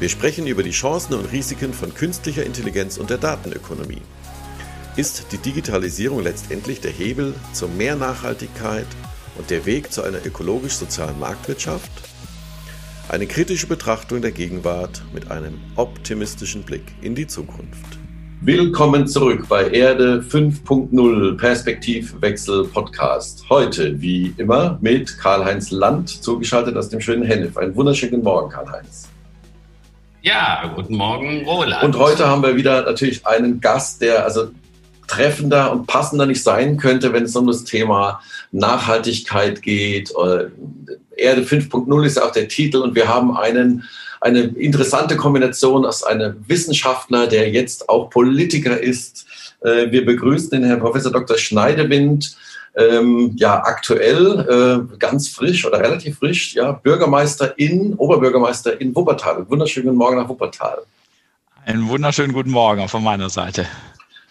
Wir sprechen über die Chancen und Risiken von künstlicher Intelligenz und der Datenökonomie. Ist die Digitalisierung letztendlich der Hebel zu mehr Nachhaltigkeit und der Weg zu einer ökologisch-sozialen Marktwirtschaft? Eine kritische Betrachtung der Gegenwart mit einem optimistischen Blick in die Zukunft. Willkommen zurück bei Erde 5.0 Perspektivwechsel Podcast. Heute, wie immer, mit Karl-Heinz Land, zugeschaltet aus dem schönen Hennef. Einen wunderschönen Morgen, Karl-Heinz. Ja, guten Morgen, Roland. Und heute haben wir wieder natürlich einen Gast, der also treffender und passender nicht sein könnte, wenn es um das Thema Nachhaltigkeit geht. Erde 5.0 ist auch der Titel und wir haben einen, eine interessante Kombination aus einem Wissenschaftler, der jetzt auch Politiker ist. Äh, wir begrüßen den Herrn Professor Dr. Schneidewind, ähm, ja, aktuell äh, ganz frisch oder relativ frisch, ja, Bürgermeister in, Oberbürgermeister in Wuppertal. Wunderschönen Morgen nach Wuppertal. Einen wunderschönen guten Morgen von meiner Seite.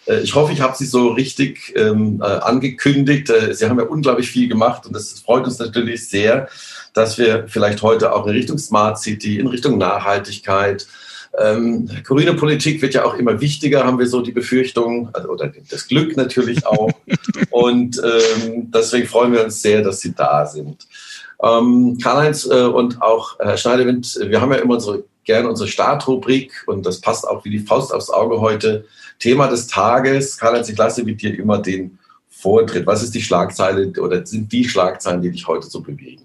Äh, ich hoffe, ich habe Sie so richtig ähm, äh, angekündigt. Äh, Sie haben ja unglaublich viel gemacht und das freut uns natürlich sehr, dass wir vielleicht heute auch in Richtung Smart City, in Richtung Nachhaltigkeit, ähm, grüne Politik wird ja auch immer wichtiger, haben wir so die Befürchtung, also, oder das Glück natürlich auch. und ähm, deswegen freuen wir uns sehr, dass Sie da sind. Ähm, Karl-Heinz äh, und auch Herr Schneidewind, wir haben ja immer unsere, gerne unsere Startrubrik und das passt auch wie die Faust aufs Auge heute. Thema des Tages. Karl-Heinz, ich lasse mit dir immer den Vortritt. Was ist die Schlagzeile oder sind die Schlagzeilen, die dich heute so bewegen?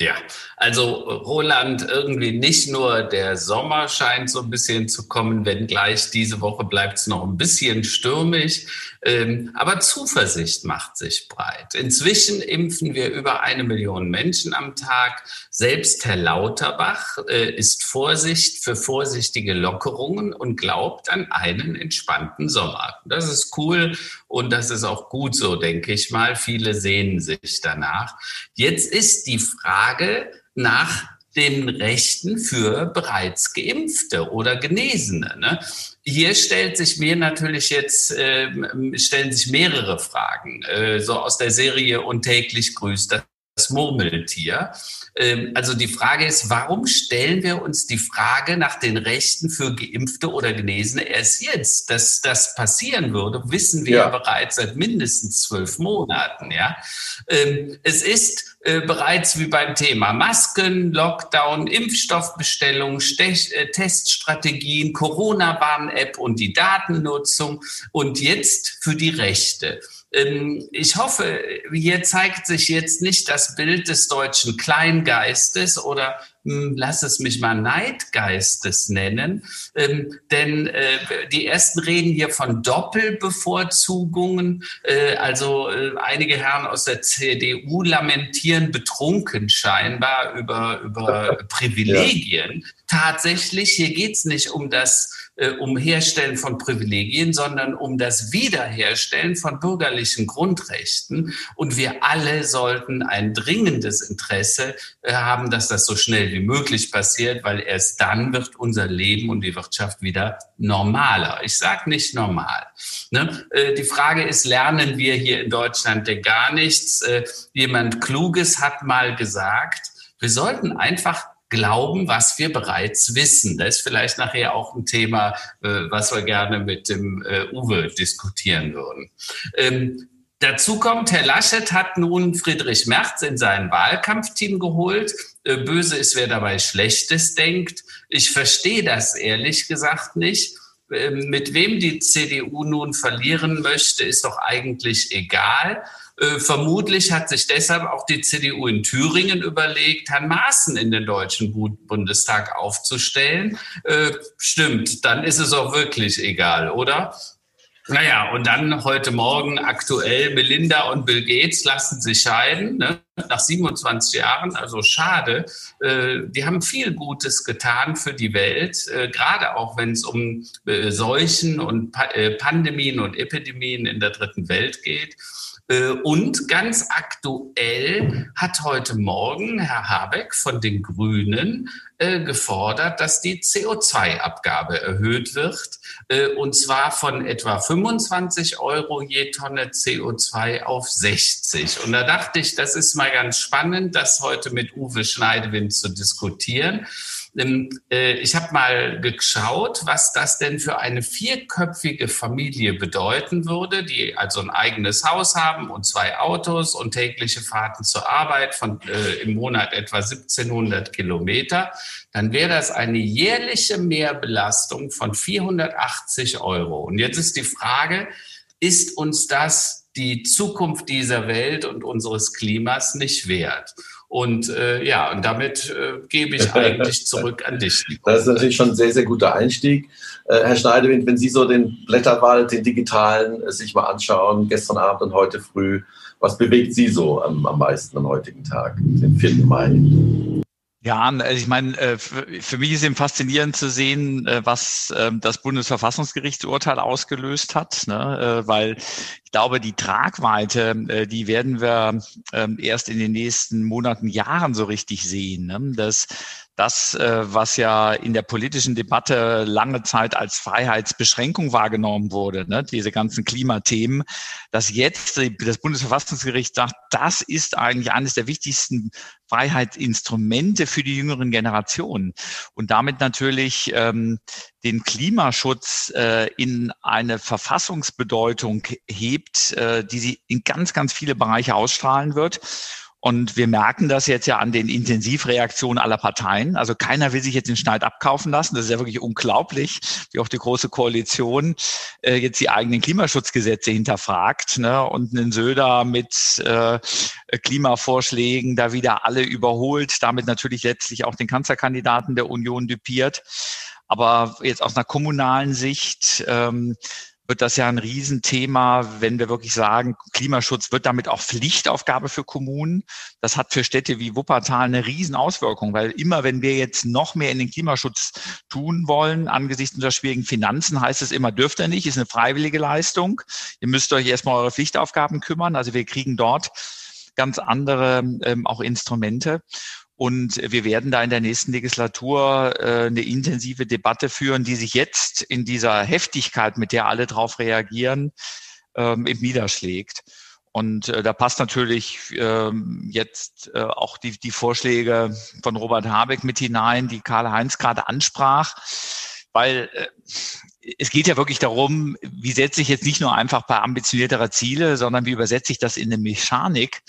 Ja, also Roland, irgendwie nicht nur der Sommer scheint so ein bisschen zu kommen, wenngleich diese Woche bleibt es noch ein bisschen stürmisch. Ähm, aber Zuversicht macht sich breit. Inzwischen impfen wir über eine Million Menschen am Tag. Selbst Herr Lauterbach äh, ist Vorsicht für vorsichtige Lockerungen und glaubt an einen entspannten Sommer. Das ist cool und das ist auch gut so, denke ich mal. Viele sehnen sich danach. Jetzt ist die Frage nach den Rechten für bereits Geimpfte oder Genesene. Ne? Hier stellt sich mir natürlich jetzt, äh, stellen sich mehrere Fragen, äh, so aus der Serie Und täglich grüßt das Murmeltier. Ähm, also die Frage ist, warum stellen wir uns die Frage nach den Rechten für Geimpfte oder Genesene erst jetzt? Dass das passieren würde, wissen wir ja. bereits seit mindestens zwölf Monaten. Ja, ähm, es ist äh, bereits wie beim Thema Masken, Lockdown, Impfstoffbestellung, Stech äh, Teststrategien, Corona-Warn-App und die Datennutzung und jetzt für die Rechte. Ähm, ich hoffe, hier zeigt sich jetzt nicht das Bild des deutschen Kleingeistes oder hm, lass es mich mal Neidgeistes nennen, ähm, denn äh, die ersten reden hier von Doppelbevorzugungen. Äh, also äh, einige Herren aus der CDU lamentieren betrunken scheinbar über, über Privilegien. Ja. Tatsächlich, hier geht es nicht um das äh, um Herstellen von Privilegien, sondern um das Wiederherstellen von bürgerlichen Grundrechten. Und wir alle sollten ein dringendes Interesse äh, haben, dass das so schnell wie möglich passiert, weil erst dann wird unser Leben und die Wirtschaft wieder normaler. Ich sage nicht normal. Ne? Äh, die Frage ist, lernen wir hier in Deutschland denn gar nichts? Äh, jemand Kluges hat mal gesagt, wir sollten einfach glauben, was wir bereits wissen. Das ist vielleicht nachher auch ein Thema, äh, was wir gerne mit dem äh, Uwe diskutieren würden. Ähm, dazu kommt, Herr Laschet hat nun Friedrich Merz in sein Wahlkampfteam geholt. Äh, böse ist, wer dabei Schlechtes denkt. Ich verstehe das ehrlich gesagt nicht. Ähm, mit wem die CDU nun verlieren möchte, ist doch eigentlich egal. Äh, vermutlich hat sich deshalb auch die CDU in Thüringen überlegt, Herrn Maaßen in den Deutschen Bundestag aufzustellen. Äh, stimmt, dann ist es auch wirklich egal, oder? Naja, und dann heute Morgen aktuell, Melinda und Bill Gates lassen sich scheiden, ne? nach 27 Jahren, also schade. Äh, die haben viel Gutes getan für die Welt, äh, gerade auch wenn es um äh, Seuchen und pa äh, Pandemien und Epidemien in der dritten Welt geht. Äh, und ganz aktuell hat heute Morgen Herr Habeck von den Grünen äh, gefordert, dass die CO2-Abgabe erhöht wird, äh, und zwar von etwa 25 Euro je Tonne CO2 auf 60. Und da dachte ich, das ist mal ganz spannend, das heute mit Uwe Schneidewind zu diskutieren. Ähm, äh, ich habe mal geschaut, was das denn für eine vierköpfige Familie bedeuten würde, die also ein eigenes Haus haben und zwei Autos und tägliche Fahrten zur Arbeit von äh, im Monat etwa 1700 Kilometer. Dann wäre das eine jährliche Mehrbelastung von 480 Euro. Und jetzt ist die Frage, ist uns das die Zukunft dieser Welt und unseres Klimas nicht wert? Und äh, ja, und damit äh, gebe ich eigentlich zurück an dich. Das ist natürlich schon ein sehr, sehr guter Einstieg. Äh, Herr Schneidewind, wenn Sie so den Blätterwald, den digitalen, äh, sich mal anschauen, gestern Abend und heute früh, was bewegt Sie so am, am meisten am heutigen Tag, den 4. Mai? Ja, also ich meine, äh, für mich ist eben faszinierend zu sehen, äh, was ähm, das Bundesverfassungsgerichtsurteil ausgelöst hat, ne? weil ich glaube, die Tragweite, die werden wir ähm, erst in den nächsten Monaten, Jahren so richtig sehen. Ne? Das das, äh, was ja in der politischen Debatte lange Zeit als Freiheitsbeschränkung wahrgenommen wurde, ne, diese ganzen Klimathemen, dass jetzt das Bundesverfassungsgericht sagt, das ist eigentlich eines der wichtigsten Freiheitsinstrumente für die jüngeren Generationen und damit natürlich ähm, den Klimaschutz äh, in eine Verfassungsbedeutung hebt, äh, die sie in ganz, ganz viele Bereiche ausstrahlen wird. Und wir merken das jetzt ja an den Intensivreaktionen aller Parteien. Also keiner will sich jetzt den Schneid abkaufen lassen. Das ist ja wirklich unglaublich, wie auch die Große Koalition äh, jetzt die eigenen Klimaschutzgesetze hinterfragt ne? und einen Söder mit äh, Klimavorschlägen da wieder alle überholt, damit natürlich letztlich auch den Kanzlerkandidaten der Union düpiert. Aber jetzt aus einer kommunalen Sicht ähm, wird das ja ein Riesenthema, wenn wir wirklich sagen, Klimaschutz wird damit auch Pflichtaufgabe für Kommunen. Das hat für Städte wie Wuppertal eine Riesenauswirkung, weil immer, wenn wir jetzt noch mehr in den Klimaschutz tun wollen, angesichts unserer schwierigen Finanzen, heißt es immer, dürft ihr nicht, ist eine freiwillige Leistung. Ihr müsst euch erstmal eure Pflichtaufgaben kümmern. Also wir kriegen dort ganz andere ähm, auch Instrumente. Und wir werden da in der nächsten Legislatur äh, eine intensive Debatte führen, die sich jetzt in dieser Heftigkeit, mit der alle darauf reagieren, ähm, eben niederschlägt. Und äh, da passt natürlich ähm, jetzt äh, auch die, die Vorschläge von Robert Habeck mit hinein, die Karl-Heinz gerade ansprach, weil äh, es geht ja wirklich darum, wie setze ich jetzt nicht nur einfach bei ambitionierterer Ziele, sondern wie übersetze ich das in eine Mechanik,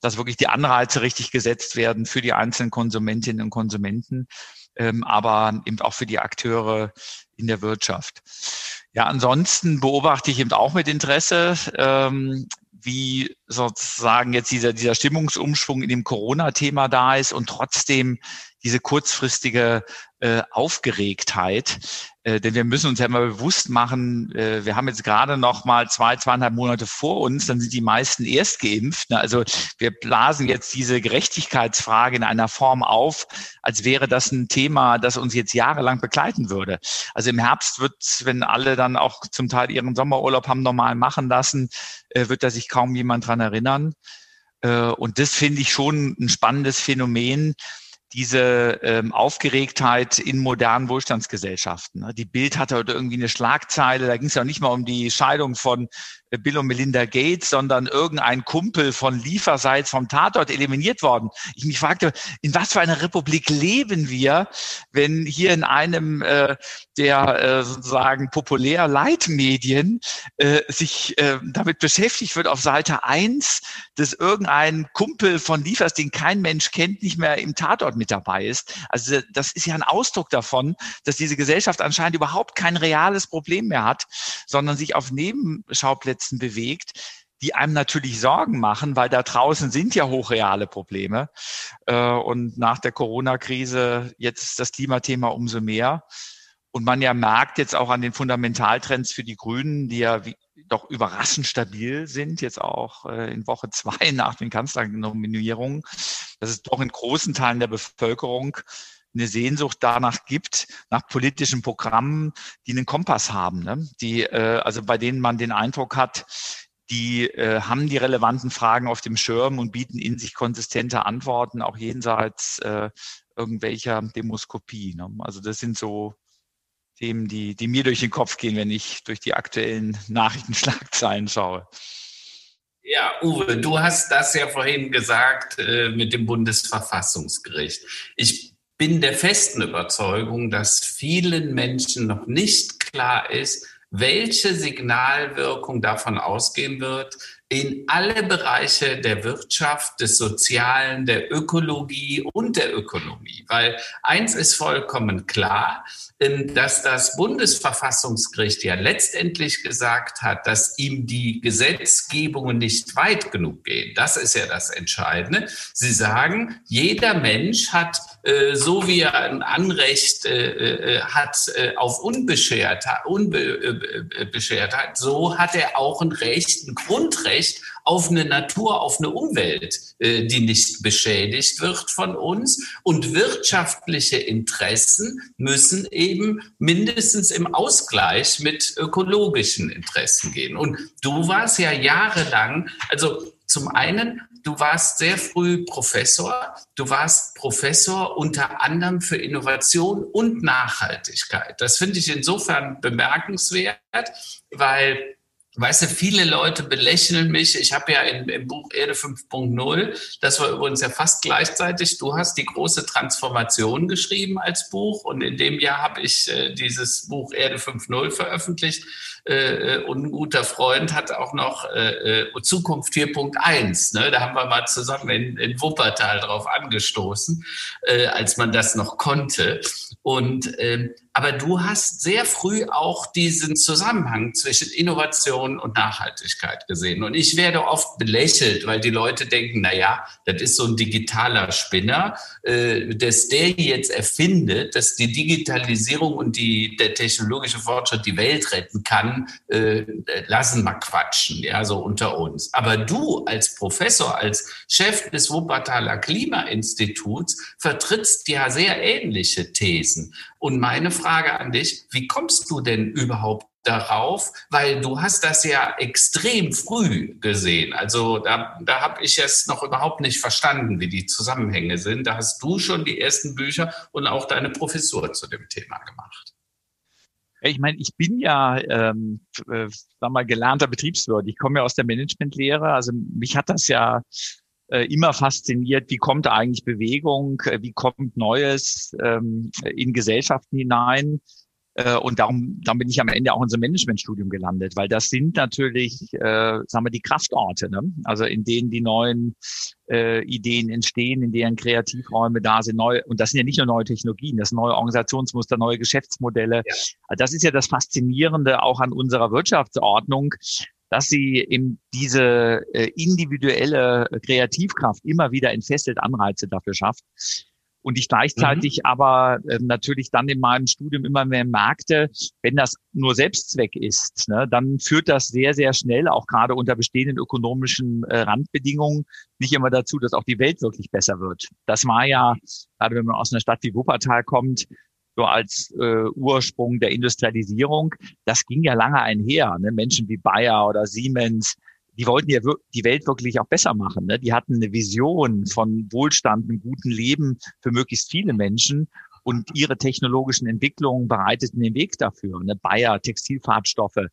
dass wirklich die Anreize richtig gesetzt werden für die einzelnen Konsumentinnen und Konsumenten, ähm, aber eben auch für die Akteure in der Wirtschaft. Ja, ansonsten beobachte ich eben auch mit Interesse, ähm, wie sozusagen jetzt dieser, dieser Stimmungsumschwung in dem Corona-Thema da ist und trotzdem diese kurzfristige äh, Aufgeregtheit. Äh, denn wir müssen uns ja mal bewusst machen, äh, wir haben jetzt gerade noch mal zwei, zweieinhalb Monate vor uns, dann sind die meisten erst geimpft. Ne? Also wir blasen jetzt diese Gerechtigkeitsfrage in einer Form auf, als wäre das ein Thema, das uns jetzt jahrelang begleiten würde. Also im Herbst wird, wenn alle dann auch zum Teil ihren Sommerurlaub haben normal machen lassen, äh, wird da sich kaum jemand dran erinnern. Äh, und das finde ich schon ein spannendes Phänomen, diese ähm, Aufgeregtheit in modernen Wohlstandsgesellschaften. Ne? Die Bild hatte heute irgendwie eine Schlagzeile, da ging es ja nicht mal um die Scheidung von Bill und Melinda Gates, sondern irgendein Kumpel von Lieferseits vom Tatort eliminiert worden. Ich mich fragte, in was für einer Republik leben wir, wenn hier in einem äh, der äh, sozusagen populär Leitmedien äh, sich äh, damit beschäftigt wird, auf Seite eins, dass irgendein Kumpel von Liefers, den kein Mensch kennt, nicht mehr im Tatort mit dabei ist. Also das ist ja ein Ausdruck davon, dass diese Gesellschaft anscheinend überhaupt kein reales Problem mehr hat, sondern sich auf Nebenschauplätzen bewegt, die einem natürlich Sorgen machen, weil da draußen sind ja hochreale Probleme. Äh, und nach der Corona-Krise jetzt das Klimathema umso mehr. Und man ja merkt jetzt auch an den Fundamentaltrends für die Grünen, die ja doch überraschend stabil sind, jetzt auch äh, in Woche zwei nach den Kanzlernominierungen, dass es doch in großen Teilen der Bevölkerung eine Sehnsucht danach gibt, nach politischen Programmen, die einen Kompass haben, ne? die, äh, also bei denen man den Eindruck hat, die äh, haben die relevanten Fragen auf dem Schirm und bieten in sich konsistente Antworten, auch jenseits äh, irgendwelcher Demoskopie. Ne? Also das sind so Themen, die, die mir durch den Kopf gehen, wenn ich durch die aktuellen Nachrichtenschlagzeilen schaue. Ja, Uwe, du hast das ja vorhin gesagt äh, mit dem Bundesverfassungsgericht. Ich bin der festen Überzeugung, dass vielen Menschen noch nicht klar ist, welche Signalwirkung davon ausgehen wird, in alle Bereiche der Wirtschaft, des Sozialen, der Ökologie und der Ökonomie. Weil eins ist vollkommen klar, ähm, dass das Bundesverfassungsgericht ja letztendlich gesagt hat, dass ihm die Gesetzgebungen nicht weit genug gehen. Das ist ja das Entscheidende. Sie sagen, jeder Mensch hat, so wie er ein Anrecht äh, äh, hat auf Unbeschertheit, Unbeschertheit, so hat er auch ein Recht, ein Grundrecht auf eine Natur, auf eine Umwelt, äh, die nicht beschädigt wird von uns. Und wirtschaftliche Interessen müssen eben mindestens im Ausgleich mit ökologischen Interessen gehen. Und du warst ja jahrelang, also zum einen, du warst sehr früh Professor. Du warst Professor unter anderem für Innovation und Nachhaltigkeit. Das finde ich insofern bemerkenswert, weil Weißt du, viele Leute belächeln mich. Ich habe ja in, im Buch Erde 5.0, das war übrigens ja fast gleichzeitig, du hast die große Transformation geschrieben als Buch und in dem Jahr habe ich äh, dieses Buch Erde 5.0 veröffentlicht. Äh, und ein guter Freund hat auch noch äh, äh Zukunft 4.1. Ne? Da haben wir mal zusammen in, in Wuppertal drauf angestoßen, äh, als man das noch konnte. Und ähm, aber du hast sehr früh auch diesen Zusammenhang zwischen Innovation und Nachhaltigkeit gesehen. Und ich werde oft belächelt, weil die Leute denken, na ja, das ist so ein digitaler Spinner, äh, dass der jetzt erfindet, dass die Digitalisierung und die, der technologische Fortschritt die Welt retten kann, äh, lassen mal quatschen, ja, so unter uns. Aber du als Professor, als Chef des Wuppertaler Klimainstituts vertrittst ja sehr ähnliche Thesen. Und meine Frage an dich, wie kommst du denn überhaupt darauf? Weil du hast das ja extrem früh gesehen. Also da, da habe ich es noch überhaupt nicht verstanden, wie die Zusammenhänge sind. Da hast du schon die ersten Bücher und auch deine Professur zu dem Thema gemacht. Ich meine, ich bin ja, ähm, äh, sag mal, gelernter Betriebswirt. Ich komme ja aus der Managementlehre. Also mich hat das ja immer fasziniert, wie kommt eigentlich Bewegung, äh, wie kommt Neues ähm, in Gesellschaften hinein. Äh, und darum, darum bin ich am Ende auch in so Managementstudium gelandet, weil das sind natürlich, äh, sagen wir, die Kraftorte, ne? also in denen die neuen äh, Ideen entstehen, in deren Kreativräume da sind, neu, und das sind ja nicht nur neue Technologien, das sind neue Organisationsmuster, neue Geschäftsmodelle. Ja. Also das ist ja das Faszinierende auch an unserer Wirtschaftsordnung, dass sie eben diese äh, individuelle Kreativkraft immer wieder entfesselt Anreize dafür schafft. Und ich gleichzeitig mhm. aber äh, natürlich dann in meinem Studium immer mehr merkte, wenn das nur Selbstzweck ist, ne, dann führt das sehr, sehr schnell, auch gerade unter bestehenden ökonomischen äh, Randbedingungen, nicht immer dazu, dass auch die Welt wirklich besser wird. Das war ja, gerade wenn man aus einer Stadt wie Wuppertal kommt, so als äh, Ursprung der Industrialisierung, das ging ja lange einher. Ne? Menschen wie Bayer oder Siemens, die wollten ja die Welt wirklich auch besser machen. Ne? Die hatten eine Vision von Wohlstand, einem guten Leben für möglichst viele Menschen. Und ihre technologischen Entwicklungen bereiteten den Weg dafür. Ne? Bayer, Textilfarbstoffe.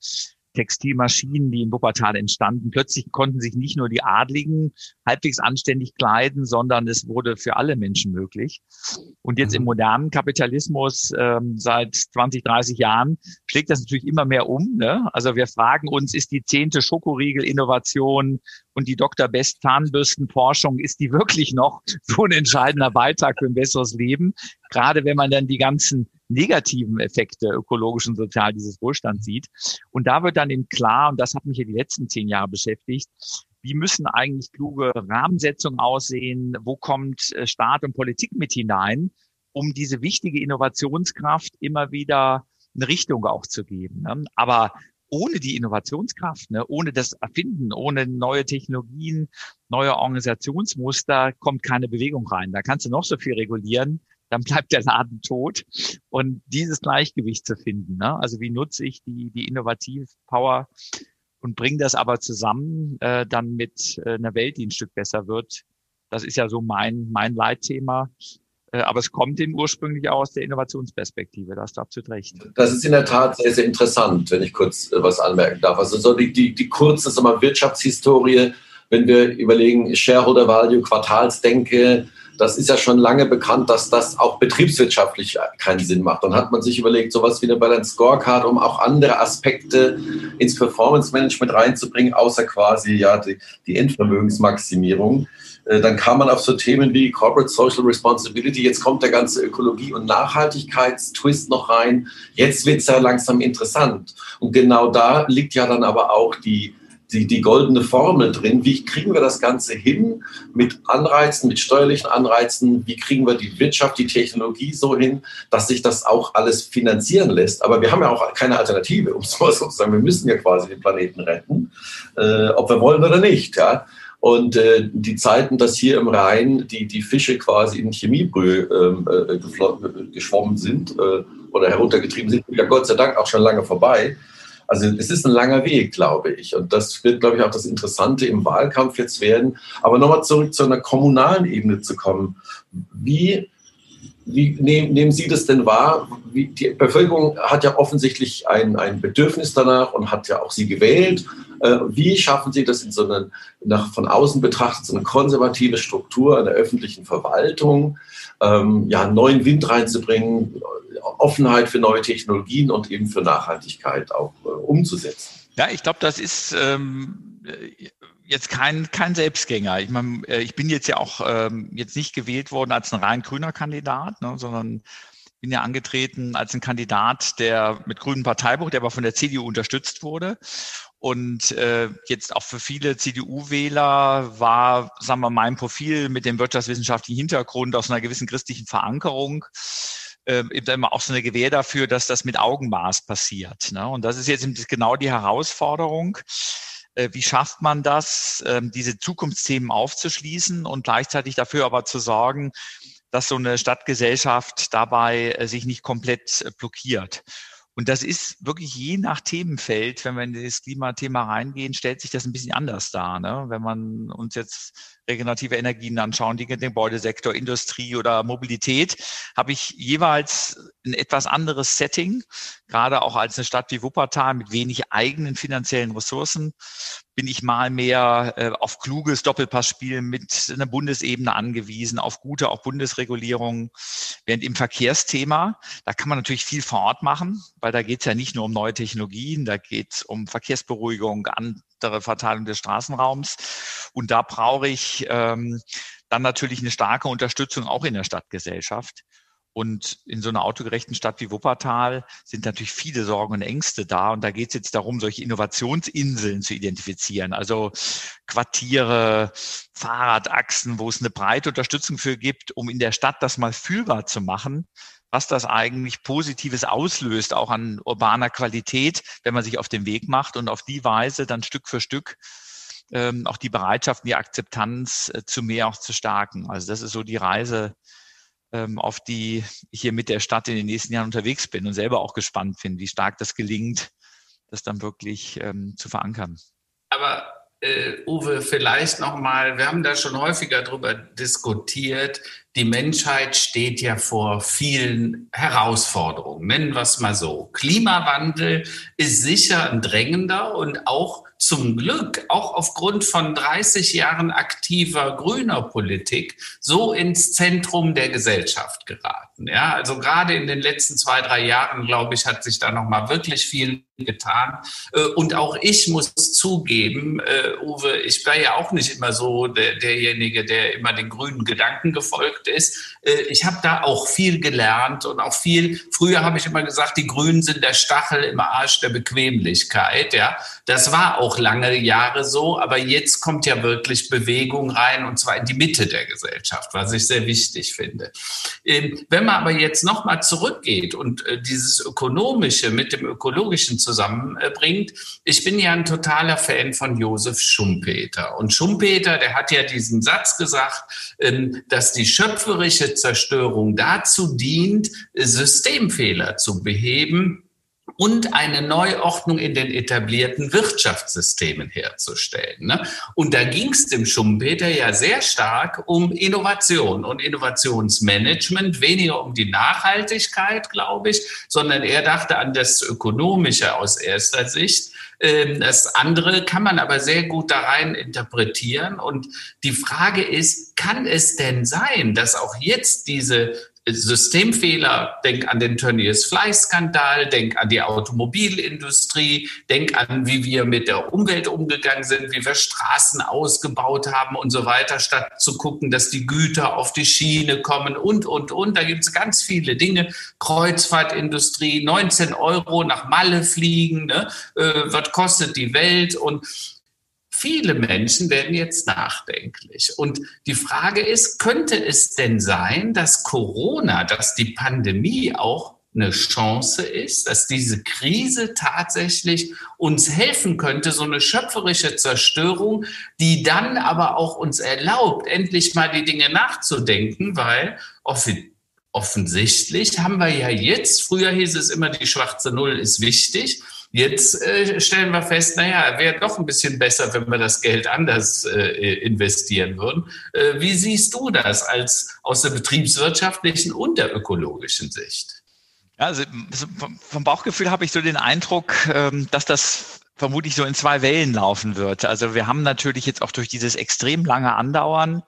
Textilmaschinen, die in Wuppertal entstanden. Plötzlich konnten sich nicht nur die Adligen halbwegs anständig kleiden, sondern es wurde für alle Menschen möglich. Und jetzt im mhm. modernen Kapitalismus ähm, seit 20, 30 Jahren schlägt das natürlich immer mehr um. Ne? Also wir fragen uns, ist die zehnte Schokoriegel-Innovation und die Dr. Best Zahnbürstenforschung, ist die wirklich noch so ein entscheidender Beitrag für ein besseres Leben? Gerade wenn man dann die ganzen negativen Effekte ökologisch und sozial dieses Wohlstands sieht. Und da wird dann eben klar, und das hat mich ja die letzten zehn Jahre beschäftigt, wie müssen eigentlich kluge Rahmensetzungen aussehen? Wo kommt äh, Staat und Politik mit hinein, um diese wichtige Innovationskraft immer wieder eine Richtung auch zu geben? Ne? Aber ohne die Innovationskraft, ne, ohne das Erfinden, ohne neue Technologien, neue Organisationsmuster kommt keine Bewegung rein. Da kannst du noch so viel regulieren dann bleibt der Laden tot. Und dieses Gleichgewicht zu finden, ne? also wie nutze ich die, die Innovativ-Power und bringe das aber zusammen äh, dann mit äh, einer Welt, die ein Stück besser wird. Das ist ja so mein, mein Leitthema. Äh, aber es kommt eben ursprünglich auch aus der Innovationsperspektive, da hast du absolut recht. Das ist in der Tat sehr, sehr interessant, wenn ich kurz äh, was anmerken darf. Also so die, die, die kurze sag mal, Wirtschaftshistorie, wenn wir überlegen, Shareholder Value, Quartalsdenke, das ist ja schon lange bekannt, dass das auch betriebswirtschaftlich keinen Sinn macht. Dann hat man sich überlegt, sowas wie eine Balance Scorecard, um auch andere Aspekte ins Performance Management reinzubringen, außer quasi ja die, die Endvermögensmaximierung. Äh, dann kam man auf so Themen wie Corporate Social Responsibility. Jetzt kommt der ganze Ökologie- und Nachhaltigkeitstwist noch rein. Jetzt wird es ja langsam interessant. Und genau da liegt ja dann aber auch die, die, die goldene Formel drin. Wie kriegen wir das Ganze hin mit Anreizen, mit steuerlichen Anreizen? Wie kriegen wir die Wirtschaft, die Technologie so hin, dass sich das auch alles finanzieren lässt? Aber wir haben ja auch keine Alternative, um es mal so zu sagen. Wir müssen ja quasi den Planeten retten, äh, ob wir wollen oder nicht. Ja? Und äh, die Zeiten, dass hier im Rhein die, die Fische quasi in Chemiebrühe ähm, äh, äh, geschwommen sind äh, oder heruntergetrieben sind, ja Gott sei Dank auch schon lange vorbei. Also es ist ein langer Weg, glaube ich. Und das wird, glaube ich, auch das Interessante im Wahlkampf jetzt werden. Aber nochmal zurück zu einer kommunalen Ebene zu kommen. Wie, wie nehmen, nehmen Sie das denn wahr? Wie, die Bevölkerung hat ja offensichtlich ein, ein Bedürfnis danach und hat ja auch Sie gewählt. Äh, wie schaffen Sie das in so eine, nach, von außen betrachtet, so eine konservative Struktur einer öffentlichen Verwaltung, ähm, ja, neuen Wind reinzubringen, Offenheit für neue Technologien und eben für Nachhaltigkeit auch äh, umzusetzen. Ja, ich glaube, das ist ähm, jetzt kein, kein Selbstgänger. Ich meine, äh, ich bin jetzt ja auch ähm, jetzt nicht gewählt worden als ein rein grüner Kandidat, ne, sondern bin ja angetreten als ein Kandidat, der mit grünem Parteibuch, der aber von der CDU unterstützt wurde. Und äh, jetzt auch für viele CDU-Wähler war, sagen wir, mein Profil mit dem wirtschaftswissenschaftlichen Hintergrund aus einer gewissen christlichen Verankerung äh, eben immer auch so eine Gewähr dafür, dass das mit Augenmaß passiert. Ne? Und das ist jetzt eben genau die Herausforderung. Äh, wie schafft man das, äh, diese Zukunftsthemen aufzuschließen und gleichzeitig dafür aber zu sorgen, dass so eine Stadtgesellschaft dabei äh, sich nicht komplett äh, blockiert? Und das ist wirklich je nach Themenfeld, wenn wir in das Klimathema reingehen, stellt sich das ein bisschen anders dar. Ne? Wenn man uns jetzt regenerative Energien anschauen, die Gebäudesektor, Industrie oder Mobilität, habe ich jeweils ein etwas anderes Setting, gerade auch als eine Stadt wie Wuppertal mit wenig eigenen finanziellen Ressourcen, bin ich mal mehr äh, auf kluges Doppelpassspiel mit einer Bundesebene angewiesen, auf gute auch Bundesregulierung. Während im Verkehrsthema, da kann man natürlich viel vor Ort machen, weil da geht es ja nicht nur um neue Technologien, da geht es um Verkehrsberuhigung, andere Verteilung des Straßenraums. Und da brauche ich ähm, dann natürlich eine starke Unterstützung auch in der Stadtgesellschaft. Und in so einer autogerechten Stadt wie Wuppertal sind natürlich viele Sorgen und Ängste da. Und da geht es jetzt darum, solche Innovationsinseln zu identifizieren. Also Quartiere, Fahrradachsen, wo es eine breite Unterstützung für gibt, um in der Stadt das mal fühlbar zu machen, was das eigentlich Positives auslöst, auch an urbaner Qualität, wenn man sich auf den Weg macht und auf die Weise dann Stück für Stück ähm, auch die Bereitschaft, die Akzeptanz äh, zu mehr auch zu stärken. Also das ist so die Reise, ähm, auf die ich hier mit der Stadt in den nächsten Jahren unterwegs bin und selber auch gespannt bin, wie stark das gelingt, das dann wirklich ähm, zu verankern. Aber äh, Uwe, vielleicht nochmal, wir haben da schon häufiger drüber diskutiert, die Menschheit steht ja vor vielen Herausforderungen, nennen wir es mal so. Klimawandel ist sicher ein drängender und auch zum Glück, auch aufgrund von 30 Jahren aktiver grüner Politik, so ins Zentrum der Gesellschaft geraten. Ja, also gerade in den letzten zwei, drei Jahren, glaube ich, hat sich da nochmal wirklich viel getan. Äh, und auch ich muss zugeben, äh, Uwe, ich war ja auch nicht immer so der, derjenige, der immer den grünen Gedanken gefolgt ist. Äh, ich habe da auch viel gelernt und auch viel, früher habe ich immer gesagt, die Grünen sind der Stachel im Arsch der Bequemlichkeit. Ja, das war auch lange Jahre so, aber jetzt kommt ja wirklich Bewegung rein und zwar in die Mitte der Gesellschaft, was ich sehr wichtig finde. Ähm, wenn man aber jetzt nochmal zurückgeht und dieses Ökonomische mit dem Ökologischen zusammenbringt. Ich bin ja ein totaler Fan von Josef Schumpeter. Und Schumpeter, der hat ja diesen Satz gesagt, ähm, dass die schöpferische Zerstörung dazu dient, Systemfehler zu beheben und eine Neuordnung in den etablierten Wirtschaftssystemen herzustellen. Ne? Und da ging es dem Schumpeter ja sehr stark um Innovation und Innovationsmanagement, weniger um die Nachhaltigkeit, glaube ich, sondern er dachte an das Ökonomische aus erster Sicht. Ähm, das andere kann man aber sehr gut da rein interpretieren. Und die Frage ist, kann es denn sein, dass auch jetzt diese Systemfehler, denk an den Tönnies Fleißskandal, denk an die Automobilindustrie, denk an, wie wir mit der Umwelt umgegangen sind, wie wir Straßen ausgebaut haben und so weiter, statt zu gucken, dass die Güter auf die Schiene kommen und, und, und. Da gibt es ganz viele Dinge. Kreuzfahrtindustrie, 19 Euro nach Malle fliegen, ne? äh, was kostet die Welt und Viele Menschen werden jetzt nachdenklich. Und die Frage ist, könnte es denn sein, dass Corona, dass die Pandemie auch eine Chance ist, dass diese Krise tatsächlich uns helfen könnte, so eine schöpferische Zerstörung, die dann aber auch uns erlaubt, endlich mal die Dinge nachzudenken, weil offensichtlich haben wir ja jetzt, früher hieß es immer, die schwarze Null ist wichtig. Jetzt äh, stellen wir fest, naja, wäre doch ein bisschen besser, wenn wir das Geld anders äh, investieren würden. Äh, wie siehst du das als aus der betriebswirtschaftlichen und der ökologischen Sicht? Also vom Bauchgefühl habe ich so den Eindruck, ähm, dass das vermutlich so in zwei Wellen laufen wird. Also wir haben natürlich jetzt auch durch dieses extrem lange Andauern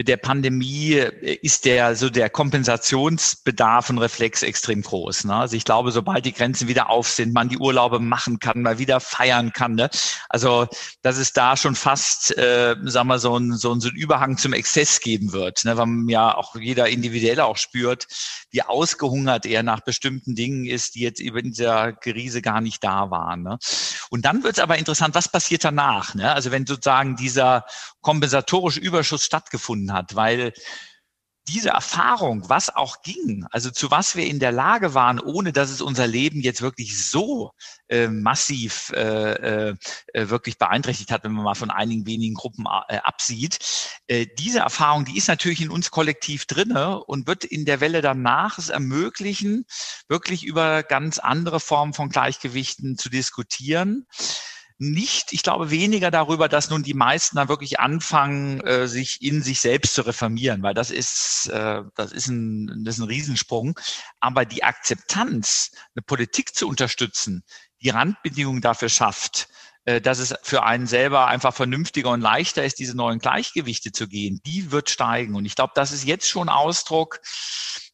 der Pandemie äh, ist der so der Kompensationsbedarf und Reflex extrem groß. Ne? Also ich glaube, sobald die Grenzen wieder auf sind, man die Urlaube machen kann, mal wieder feiern kann. Ne? Also dass es da schon fast, äh, sagen wir so ein, so ein, so ein Überhang zum Exzess geben wird, ne? weil man ja auch jeder individuell auch spürt, wie ausgehungert er nach bestimmten Dingen ist, die jetzt über dieser Krise gar nicht da waren. Ne? Und dann wird es aber interessant, was passiert danach? Ne? Also wenn sozusagen dieser kompensatorische Überschuss stattgefunden hat, weil diese Erfahrung, was auch ging, also zu was wir in der Lage waren, ohne dass es unser Leben jetzt wirklich so äh, massiv äh, äh, wirklich beeinträchtigt hat, wenn man mal von einigen wenigen Gruppen äh, absieht, äh, diese Erfahrung, die ist natürlich in uns kollektiv drinne und wird in der Welle danach es ermöglichen, wirklich über ganz andere Formen von Gleichgewichten zu diskutieren nicht, ich glaube weniger darüber, dass nun die meisten dann wirklich anfangen, äh, sich in sich selbst zu reformieren, weil das ist, äh, das ist ein, das ist ein Riesensprung. Aber die Akzeptanz, eine Politik zu unterstützen, die Randbedingungen dafür schafft, äh, dass es für einen selber einfach vernünftiger und leichter ist, diese neuen Gleichgewichte zu gehen, die wird steigen. Und ich glaube, das ist jetzt schon Ausdruck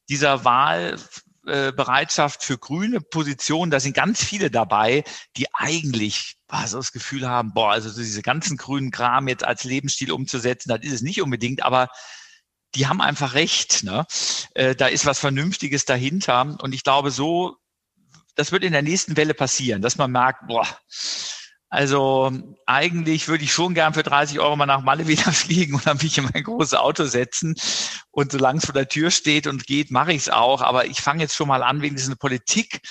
dieser Wahl Bereitschaft für grüne Positionen, da sind ganz viele dabei, die eigentlich boah, so das Gefühl haben, boah, also diese ganzen grünen Kram jetzt als Lebensstil umzusetzen, das ist es nicht unbedingt, aber die haben einfach recht. Ne? Äh, da ist was Vernünftiges dahinter. Und ich glaube, so, das wird in der nächsten Welle passieren, dass man merkt, boah, also eigentlich würde ich schon gern für 30 Euro mal nach Malle wieder fliegen und dann mich in mein großes Auto setzen. Und solange es vor der Tür steht und geht, mache ich es auch. Aber ich fange jetzt schon mal an, wegen dieser Politik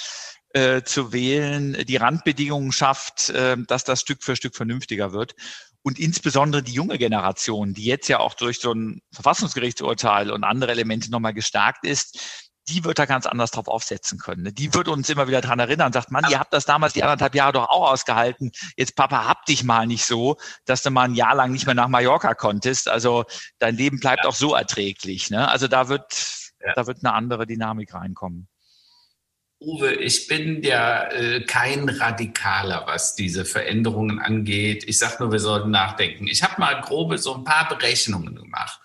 äh, zu wählen, die Randbedingungen schafft, äh, dass das Stück für Stück vernünftiger wird. Und insbesondere die junge Generation, die jetzt ja auch durch so ein Verfassungsgerichtsurteil und andere Elemente nochmal gestärkt ist, die wird da ganz anders drauf aufsetzen können. Ne? Die wird uns immer wieder dran erinnern, sagt, Mann, ihr habt das damals die anderthalb Jahre doch auch ausgehalten. Jetzt Papa, hab dich mal nicht so, dass du mal ein Jahr lang nicht mehr nach Mallorca konntest. Also dein Leben bleibt ja. auch so erträglich. Ne? Also da wird, ja. da wird eine andere Dynamik reinkommen. Uwe, ich bin ja äh, kein Radikaler, was diese Veränderungen angeht. Ich sage nur, wir sollten nachdenken. Ich habe mal grobe so ein paar Berechnungen gemacht.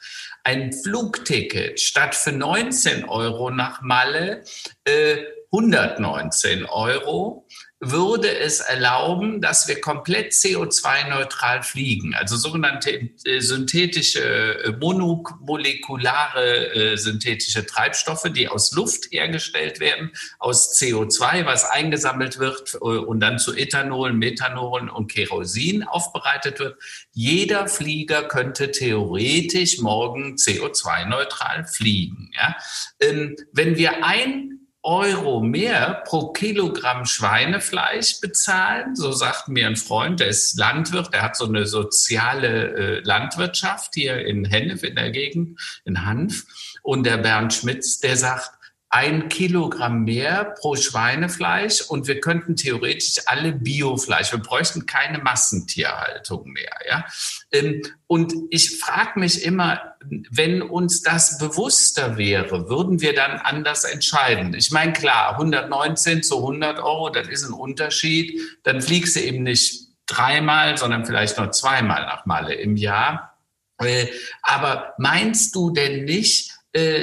Ein Flugticket statt für 19 Euro nach Malle äh, 119 Euro würde es erlauben, dass wir komplett CO2-neutral fliegen. Also sogenannte äh, synthetische, äh, monomolekulare äh, synthetische Treibstoffe, die aus Luft hergestellt werden, aus CO2, was eingesammelt wird und dann zu Ethanol, Methanol und Kerosin aufbereitet wird. Jeder Flieger könnte theoretisch morgen CO2-neutral fliegen. Ja? Ähm, wenn wir ein Euro mehr pro Kilogramm Schweinefleisch bezahlen. So sagt mir ein Freund, der ist Landwirt, der hat so eine soziale äh, Landwirtschaft hier in Hennef in der Gegend, in Hanf. Und der Bernd Schmitz, der sagt, ein Kilogramm mehr pro Schweinefleisch und wir könnten theoretisch alle Biofleisch, wir bräuchten keine Massentierhaltung mehr. Ja? Ähm, und ich frage mich immer, wenn uns das bewusster wäre, würden wir dann anders entscheiden? Ich meine, klar, 119 zu 100 Euro, das ist ein Unterschied. Dann fliegst du eben nicht dreimal, sondern vielleicht nur zweimal nach Malle im Jahr. Äh, aber meinst du denn nicht,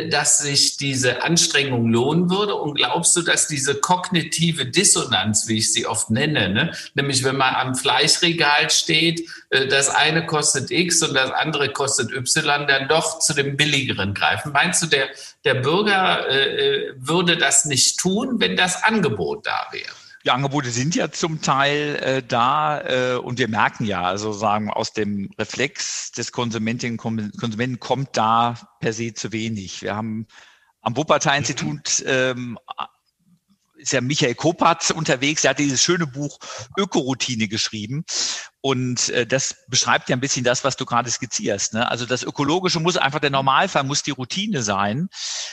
dass sich diese Anstrengung lohnen würde? Und glaubst du, dass diese kognitive Dissonanz, wie ich sie oft nenne, ne? nämlich wenn man am Fleischregal steht, äh, das eine kostet X und das andere kostet Y, dann doch zu dem billigeren greifen? Meinst du, der, der Bürger äh, würde das nicht tun, wenn das Angebot da wäre? Die Angebote sind ja zum Teil äh, da äh, und wir merken ja, also sagen aus dem Reflex des Konsumentinnen Konsumenten kommt da per se zu wenig. Wir haben am Wuppertal-Institut ähm, ist ja Michael Kopatz unterwegs, er hat dieses schöne Buch Ökoroutine geschrieben. Und äh, das beschreibt ja ein bisschen das, was du gerade skizzierst. Ne? Also das Ökologische muss einfach der Normalfall, muss die Routine sein.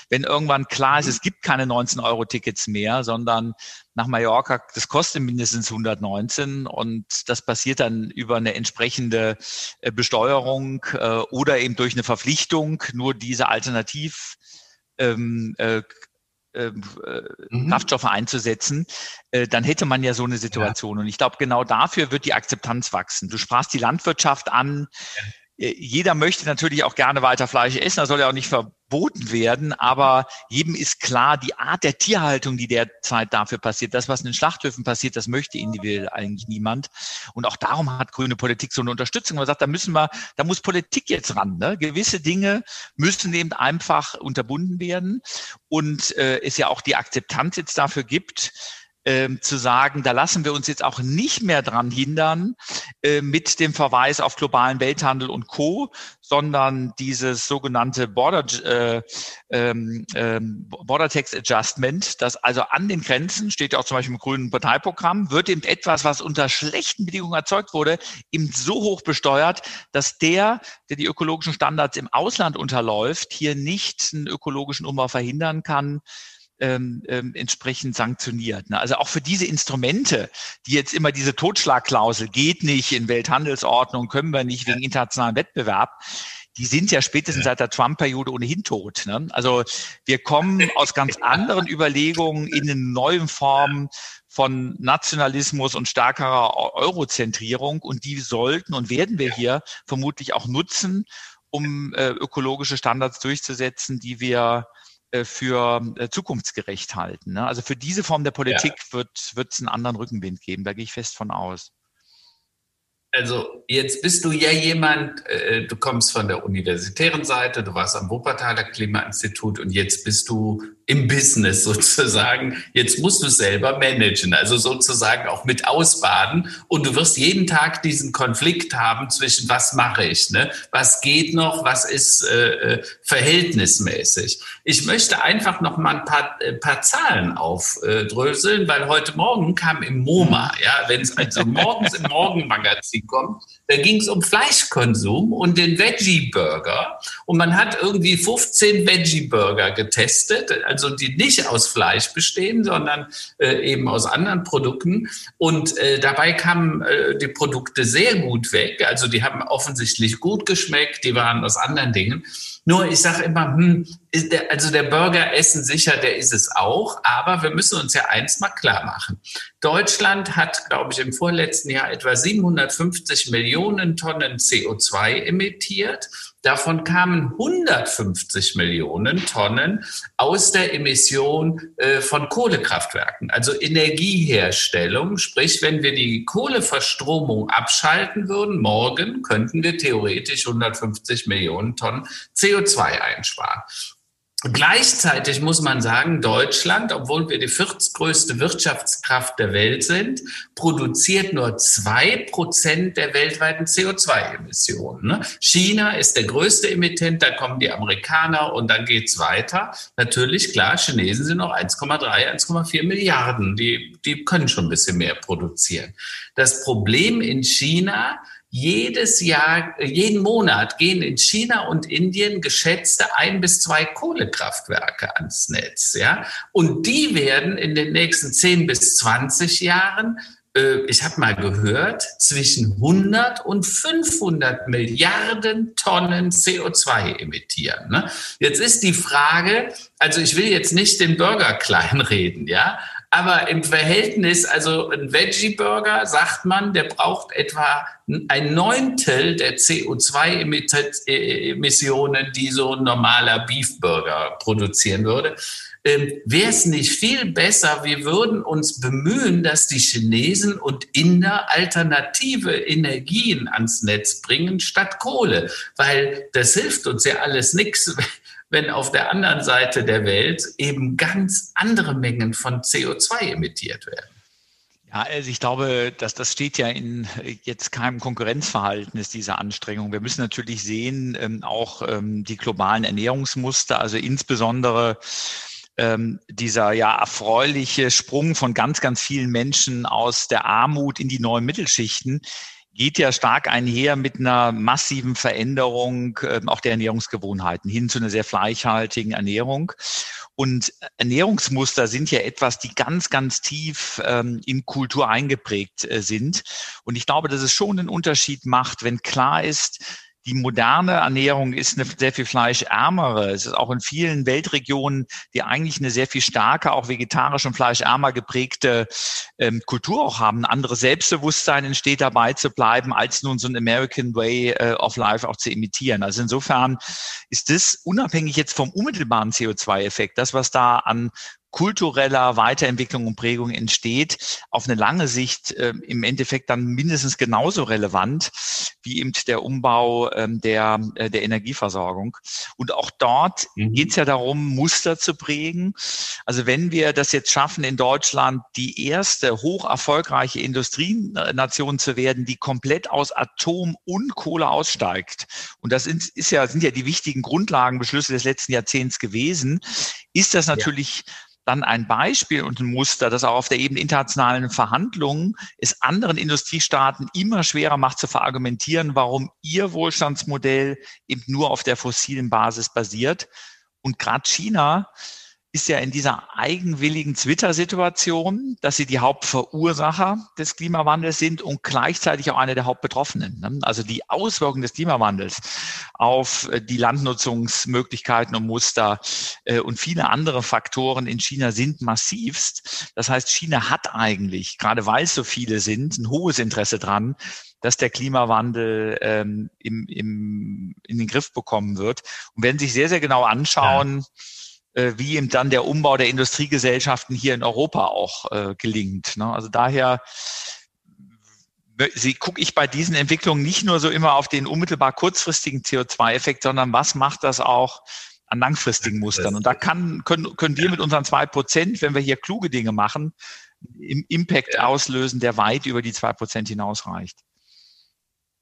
Wenn irgendwann klar ist, es gibt keine 19-Euro-Tickets mehr, sondern nach Mallorca, das kostet mindestens 119 und das passiert dann über eine entsprechende äh, Besteuerung äh, oder eben durch eine Verpflichtung, nur diese Alternativ ähm, äh, äh, mhm. Kraftstoffe einzusetzen, äh, dann hätte man ja so eine Situation. Ja. Und ich glaube, genau dafür wird die Akzeptanz wachsen. Du sprachst die Landwirtschaft an. Äh, jeder möchte natürlich auch gerne weiter Fleisch essen, das soll ja auch nicht verboten werden, aber jedem ist klar, die Art der Tierhaltung, die derzeit dafür passiert, das, was in den Schlachthöfen passiert, das möchte individuell eigentlich niemand. Und auch darum hat grüne Politik so eine Unterstützung. Man sagt, da müssen wir, da muss Politik jetzt ran. Ne? Gewisse Dinge müssen eben einfach unterbunden werden und äh, es ja auch die Akzeptanz jetzt dafür gibt, ähm, zu sagen, da lassen wir uns jetzt auch nicht mehr dran hindern äh, mit dem Verweis auf globalen Welthandel und Co., sondern dieses sogenannte Border, äh, ähm, ähm, Border Tax Adjustment, das also an den Grenzen, steht ja auch zum Beispiel im grünen Parteiprogramm, wird eben etwas, was unter schlechten Bedingungen erzeugt wurde, eben so hoch besteuert, dass der, der die ökologischen Standards im Ausland unterläuft, hier nicht einen ökologischen Umbau verhindern kann, ähm, ähm, entsprechend sanktioniert. Ne? Also auch für diese Instrumente, die jetzt immer diese Totschlagklausel geht nicht in Welthandelsordnung, können wir nicht wegen internationalen Wettbewerb, die sind ja spätestens seit der Trump-Periode ohnehin tot. Ne? Also wir kommen aus ganz anderen Überlegungen in eine neue Form von Nationalismus und stärkerer Eurozentrierung und die sollten und werden wir hier vermutlich auch nutzen, um äh, ökologische Standards durchzusetzen, die wir für äh, zukunftsgerecht halten. Ne? Also für diese Form der Politik ja. wird es einen anderen Rückenwind geben, da gehe ich fest von aus. Also jetzt bist du ja jemand, äh, du kommst von der universitären Seite, du warst am Wuppertaler Klimainstitut und jetzt bist du im Business sozusagen. Jetzt musst du selber managen, also sozusagen auch mit ausbaden. Und du wirst jeden Tag diesen Konflikt haben zwischen was mache ich, ne? was geht noch, was ist äh, äh verhältnismäßig. Ich möchte einfach noch mal ein paar, äh, paar Zahlen aufdröseln, weil heute Morgen kam im MoMA, ja, wenn es also morgens im Morgenmagazin kommt, da ging es um Fleischkonsum und den Veggie Burger. Und man hat irgendwie 15 Veggie Burger getestet. Also also die nicht aus Fleisch bestehen, sondern äh, eben aus anderen Produkten. Und äh, dabei kamen äh, die Produkte sehr gut weg. Also die haben offensichtlich gut geschmeckt, die waren aus anderen Dingen. Nur ich sage immer, hm, der, also der Burger essen sicher, der ist es auch, aber wir müssen uns ja eins mal klar machen. Deutschland hat, glaube ich, im vorletzten Jahr etwa 750 Millionen Tonnen CO2 emittiert. Davon kamen 150 Millionen Tonnen aus der Emission äh, von Kohlekraftwerken, also Energieherstellung. Sprich, wenn wir die Kohleverstromung abschalten würden, morgen könnten wir theoretisch 150 Millionen Tonnen CO2 einsparen. Gleichzeitig muss man sagen, Deutschland, obwohl wir die viertgrößte Wirtschaftskraft der Welt sind, produziert nur zwei Prozent der weltweiten CO2-Emissionen. Ne? China ist der größte Emittent, da kommen die Amerikaner und dann geht's weiter. Natürlich, klar, Chinesen sind noch 1,3, 1,4 Milliarden. Die, die können schon ein bisschen mehr produzieren. Das Problem in China jedes Jahr, jeden Monat gehen in China und Indien geschätzte ein bis zwei Kohlekraftwerke ans Netz, ja. Und die werden in den nächsten zehn bis zwanzig Jahren äh, ich habe mal gehört, zwischen 100 und 500 Milliarden Tonnen CO2 emittieren. Ne? Jetzt ist die Frage, also ich will jetzt nicht den Burger kleinreden, ja, aber im Verhältnis, also ein Veggie-Burger, sagt man, der braucht etwa ein Neuntel der CO2-Emissionen, die so ein normaler Beef-Burger produzieren würde. Ähm, Wäre es nicht viel besser, wir würden uns bemühen, dass die Chinesen und Inder alternative Energien ans Netz bringen statt Kohle, weil das hilft uns ja alles nichts, wenn auf der anderen Seite der Welt eben ganz andere Mengen von CO2 emittiert werden. Ja, also ich glaube, dass das steht ja in jetzt keinem Konkurrenzverhältnis dieser Anstrengung. Wir müssen natürlich sehen, ähm, auch ähm, die globalen Ernährungsmuster, also insbesondere ähm, dieser ja erfreuliche Sprung von ganz, ganz vielen Menschen aus der Armut in die neuen Mittelschichten, geht ja stark einher mit einer massiven Veränderung äh, auch der Ernährungsgewohnheiten hin zu einer sehr fleischhaltigen Ernährung. Und Ernährungsmuster sind ja etwas, die ganz, ganz tief ähm, in Kultur eingeprägt äh, sind. Und ich glaube, dass es schon einen Unterschied macht, wenn klar ist, die moderne Ernährung ist eine sehr viel fleischärmere. Es ist auch in vielen Weltregionen, die eigentlich eine sehr viel starke, auch vegetarisch und fleischärmer geprägte ähm, Kultur auch haben. Ein anderes Selbstbewusstsein entsteht dabei zu bleiben, als nun so ein American Way äh, of Life auch zu imitieren. Also insofern ist das unabhängig jetzt vom unmittelbaren CO2-Effekt, das, was da an kultureller Weiterentwicklung und Prägung entsteht, auf eine lange Sicht äh, im Endeffekt dann mindestens genauso relevant wie eben der Umbau ähm, der, äh, der Energieversorgung. Und auch dort mhm. geht es ja darum, Muster zu prägen. Also wenn wir das jetzt schaffen, in Deutschland die erste hoch erfolgreiche Industrienation zu werden, die komplett aus Atom und Kohle aussteigt, und das ist, ist ja, sind ja die wichtigen Grundlagenbeschlüsse des letzten Jahrzehnts gewesen, ist das natürlich ja dann ein Beispiel und ein Muster, das auch auf der Ebene internationalen Verhandlungen es anderen Industriestaaten immer schwerer macht zu verargumentieren, warum ihr Wohlstandsmodell eben nur auf der fossilen Basis basiert. Und gerade China ist ja in dieser eigenwilligen Twitter-Situation, dass sie die Hauptverursacher des Klimawandels sind und gleichzeitig auch eine der Hauptbetroffenen. Ne? Also die Auswirkungen des Klimawandels auf äh, die Landnutzungsmöglichkeiten und Muster äh, und viele andere Faktoren in China sind massivst. Das heißt, China hat eigentlich, gerade weil es so viele sind, ein hohes Interesse dran, dass der Klimawandel ähm, im, im, in den Griff bekommen wird. Und werden sich sehr, sehr genau anschauen, ja wie eben dann der Umbau der Industriegesellschaften hier in Europa auch äh, gelingt. Ne? Also daher gucke ich bei diesen Entwicklungen nicht nur so immer auf den unmittelbar kurzfristigen CO2-Effekt, sondern was macht das auch an langfristigen Mustern? Und da kann, können, können wir mit unseren zwei Prozent, wenn wir hier kluge Dinge machen, im Impact auslösen, der weit über die zwei Prozent hinausreicht.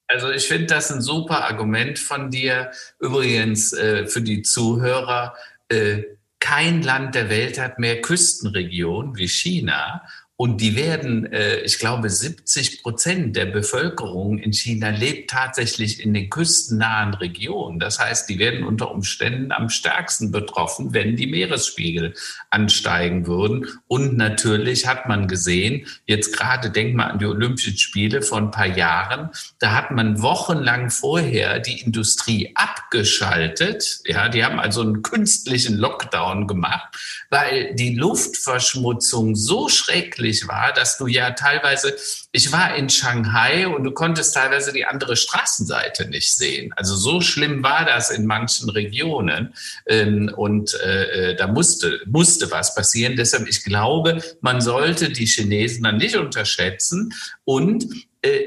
Also ich finde das ein super Argument von dir. Übrigens äh, für die Zuhörer, äh, kein Land der Welt hat mehr Küstenregionen wie China. Und die werden, äh, ich glaube, 70 Prozent der Bevölkerung in China lebt tatsächlich in den küstennahen Regionen. Das heißt, die werden unter Umständen am stärksten betroffen, wenn die Meeresspiegel ansteigen würden. Und natürlich hat man gesehen, jetzt gerade denk mal an die Olympischen Spiele vor ein paar Jahren, da hat man wochenlang vorher die Industrie abgeschaltet. Ja, die haben also einen künstlichen Lockdown gemacht, weil die Luftverschmutzung so schrecklich möglich war, dass du ja teilweise, ich war in Shanghai und du konntest teilweise die andere Straßenseite nicht sehen. Also so schlimm war das in manchen Regionen ähm, und äh, äh, da musste, musste was passieren. Deshalb, ich glaube, man sollte die Chinesen dann nicht unterschätzen und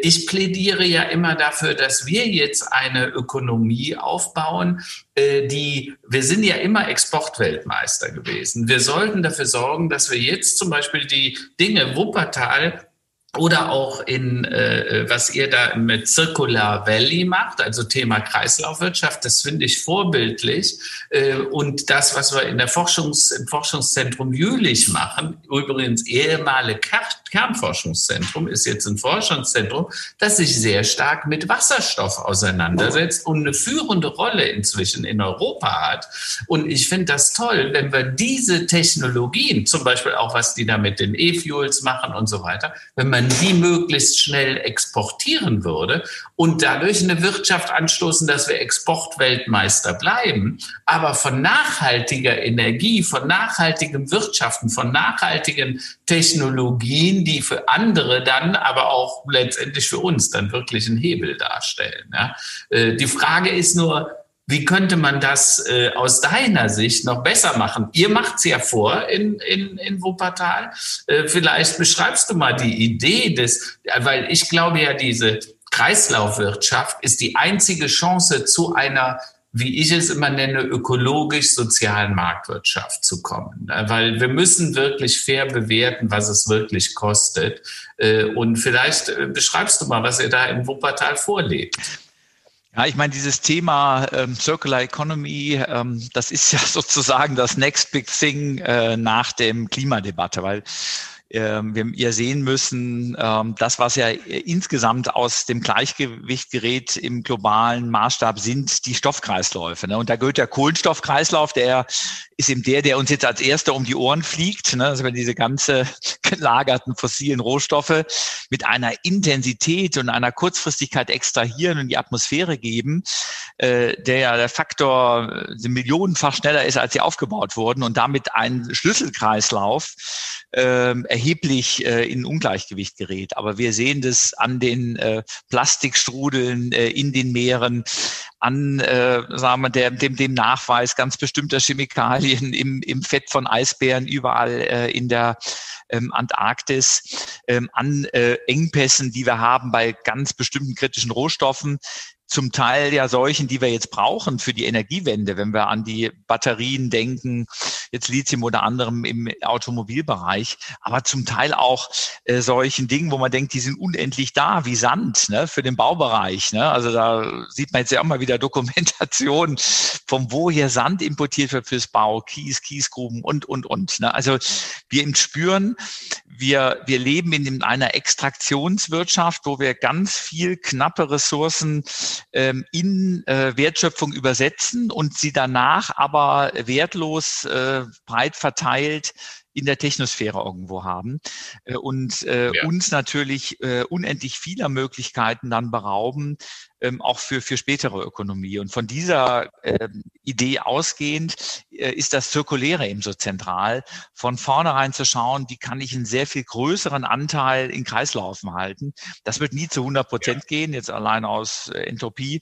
ich plädiere ja immer dafür, dass wir jetzt eine Ökonomie aufbauen, äh, die, wir sind ja immer Exportweltmeister gewesen. Wir sollten dafür sorgen, dass wir jetzt zum Beispiel die Dinge Wuppertal oder auch in, äh, was ihr da mit Circular Valley macht, also Thema Kreislaufwirtschaft, das finde ich vorbildlich. Äh, und das, was wir in der Forschungs-, im Forschungszentrum Jülich machen, übrigens ehemalige Kernforschungszentrum, ist jetzt ein Forschungszentrum, das sich sehr stark mit Wasserstoff auseinandersetzt und eine führende Rolle inzwischen in Europa hat. Und ich finde das toll, wenn wir diese Technologien, zum Beispiel auch was die da mit den E-Fuels machen und so weiter, wenn man die möglichst schnell exportieren würde und dadurch eine Wirtschaft anstoßen, dass wir Exportweltmeister bleiben, aber von nachhaltiger Energie, von nachhaltigem Wirtschaften, von nachhaltigen Technologien, die für andere dann, aber auch letztendlich für uns dann wirklich einen Hebel darstellen. Ja. Äh, die Frage ist nur, wie könnte man das äh, aus deiner Sicht noch besser machen? Ihr macht es ja vor in, in, in Wuppertal. Äh, vielleicht beschreibst du mal die Idee des, weil ich glaube ja, diese Kreislaufwirtschaft ist die einzige Chance zu einer wie ich es immer nenne, ökologisch-sozialen Marktwirtschaft zu kommen. Ne? Weil wir müssen wirklich fair bewerten, was es wirklich kostet. Äh, und vielleicht äh, beschreibst du mal, was ihr da im Wuppertal vorlebt. Ja, ich meine, dieses Thema ähm, Circular Economy, ähm, das ist ja sozusagen das Next Big Thing äh, nach dem Klimadebatte, weil wir ihr sehen müssen, ähm, das, was ja insgesamt aus dem Gleichgewicht gerät im globalen Maßstab, sind die Stoffkreisläufe. Ne? Und da gehört der Kohlenstoffkreislauf, der ist eben der, der uns jetzt als erster um die Ohren fliegt. Ne? Also wenn diese ganze gelagerten fossilen Rohstoffe mit einer Intensität und einer Kurzfristigkeit extrahieren und die Atmosphäre geben, äh, der ja der Faktor äh, millionenfach schneller ist, als sie aufgebaut wurden und damit ein Schlüsselkreislauf äh, erheblich äh, in Ungleichgewicht gerät. Aber wir sehen das an den äh, Plastikstrudeln äh, in den Meeren, an äh, sagen wir, der, dem, dem Nachweis ganz bestimmter Chemikalien im, im Fett von Eisbären überall äh, in der ähm, Antarktis, ähm, an äh, Engpässen, die wir haben bei ganz bestimmten kritischen Rohstoffen zum Teil ja solchen, die wir jetzt brauchen für die Energiewende, wenn wir an die Batterien denken, jetzt Lithium oder anderem im Automobilbereich, aber zum Teil auch äh, solchen Dingen, wo man denkt, die sind unendlich da, wie Sand ne, für den Baubereich. Ne? Also da sieht man jetzt ja auch mal wieder Dokumentation, vom wo hier Sand importiert wird fürs Bau, Kies, Kiesgruben und, und, und. Ne? Also wir Spüren, wir, wir leben in einer Extraktionswirtschaft, wo wir ganz viel knappe Ressourcen ähm, in äh, Wertschöpfung übersetzen und sie danach aber wertlos äh, breit verteilt in der Technosphäre irgendwo haben äh, und äh, ja. uns natürlich äh, unendlich vieler Möglichkeiten dann berauben, ähm, auch für, für spätere Ökonomie. Und von dieser ähm, Idee ausgehend äh, ist das Zirkuläre eben so zentral, von vornherein zu schauen, wie kann ich einen sehr viel größeren Anteil in Kreislaufen halten. Das wird nie zu 100 Prozent ja. gehen, jetzt allein aus äh, Entropie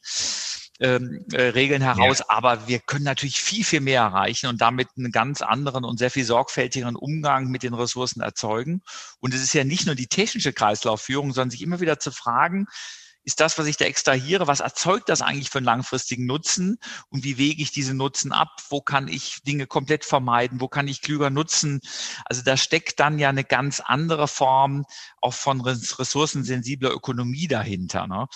ähm, äh, Regeln heraus, ja. aber wir können natürlich viel, viel mehr erreichen und damit einen ganz anderen und sehr viel sorgfältigeren Umgang mit den Ressourcen erzeugen. Und es ist ja nicht nur die technische Kreislaufführung, sondern sich immer wieder zu fragen, ist das, was ich da extrahiere, was erzeugt das eigentlich für einen langfristigen Nutzen und wie wege ich diese Nutzen ab? Wo kann ich Dinge komplett vermeiden? Wo kann ich klüger nutzen? Also da steckt dann ja eine ganz andere Form auch von ressourcensensibler Ökonomie dahinter. Ne?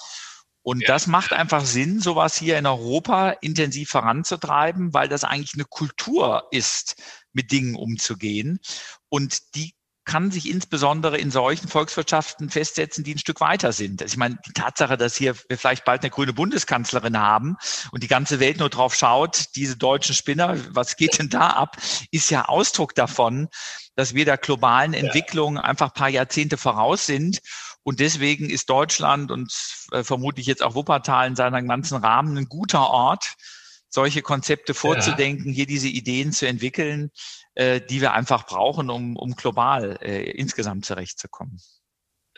Und ja. das macht einfach Sinn, sowas hier in Europa intensiv voranzutreiben, weil das eigentlich eine Kultur ist, mit Dingen umzugehen. Und die kann sich insbesondere in solchen Volkswirtschaften festsetzen, die ein Stück weiter sind. Also ich meine, die Tatsache, dass hier wir vielleicht bald eine grüne Bundeskanzlerin haben und die ganze Welt nur drauf schaut, diese deutschen Spinner, was geht denn da ab, ist ja Ausdruck davon, dass wir der globalen Entwicklung einfach ein paar Jahrzehnte voraus sind. Und deswegen ist Deutschland und äh, vermutlich jetzt auch Wuppertal in seinem ganzen Rahmen ein guter Ort, solche Konzepte vorzudenken, ja. hier diese Ideen zu entwickeln, äh, die wir einfach brauchen, um, um global äh, insgesamt zurechtzukommen.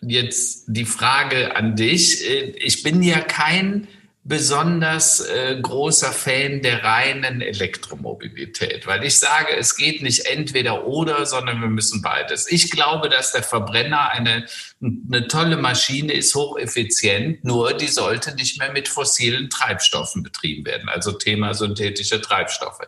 Jetzt die Frage an dich. Äh, ich bin ja kein besonders äh, großer Fan der reinen Elektromobilität, weil ich sage, es geht nicht entweder oder, sondern wir müssen beides. Ich glaube, dass der Verbrenner eine, eine tolle Maschine ist, hocheffizient, nur die sollte nicht mehr mit fossilen Treibstoffen betrieben werden, also Thema synthetische Treibstoffe.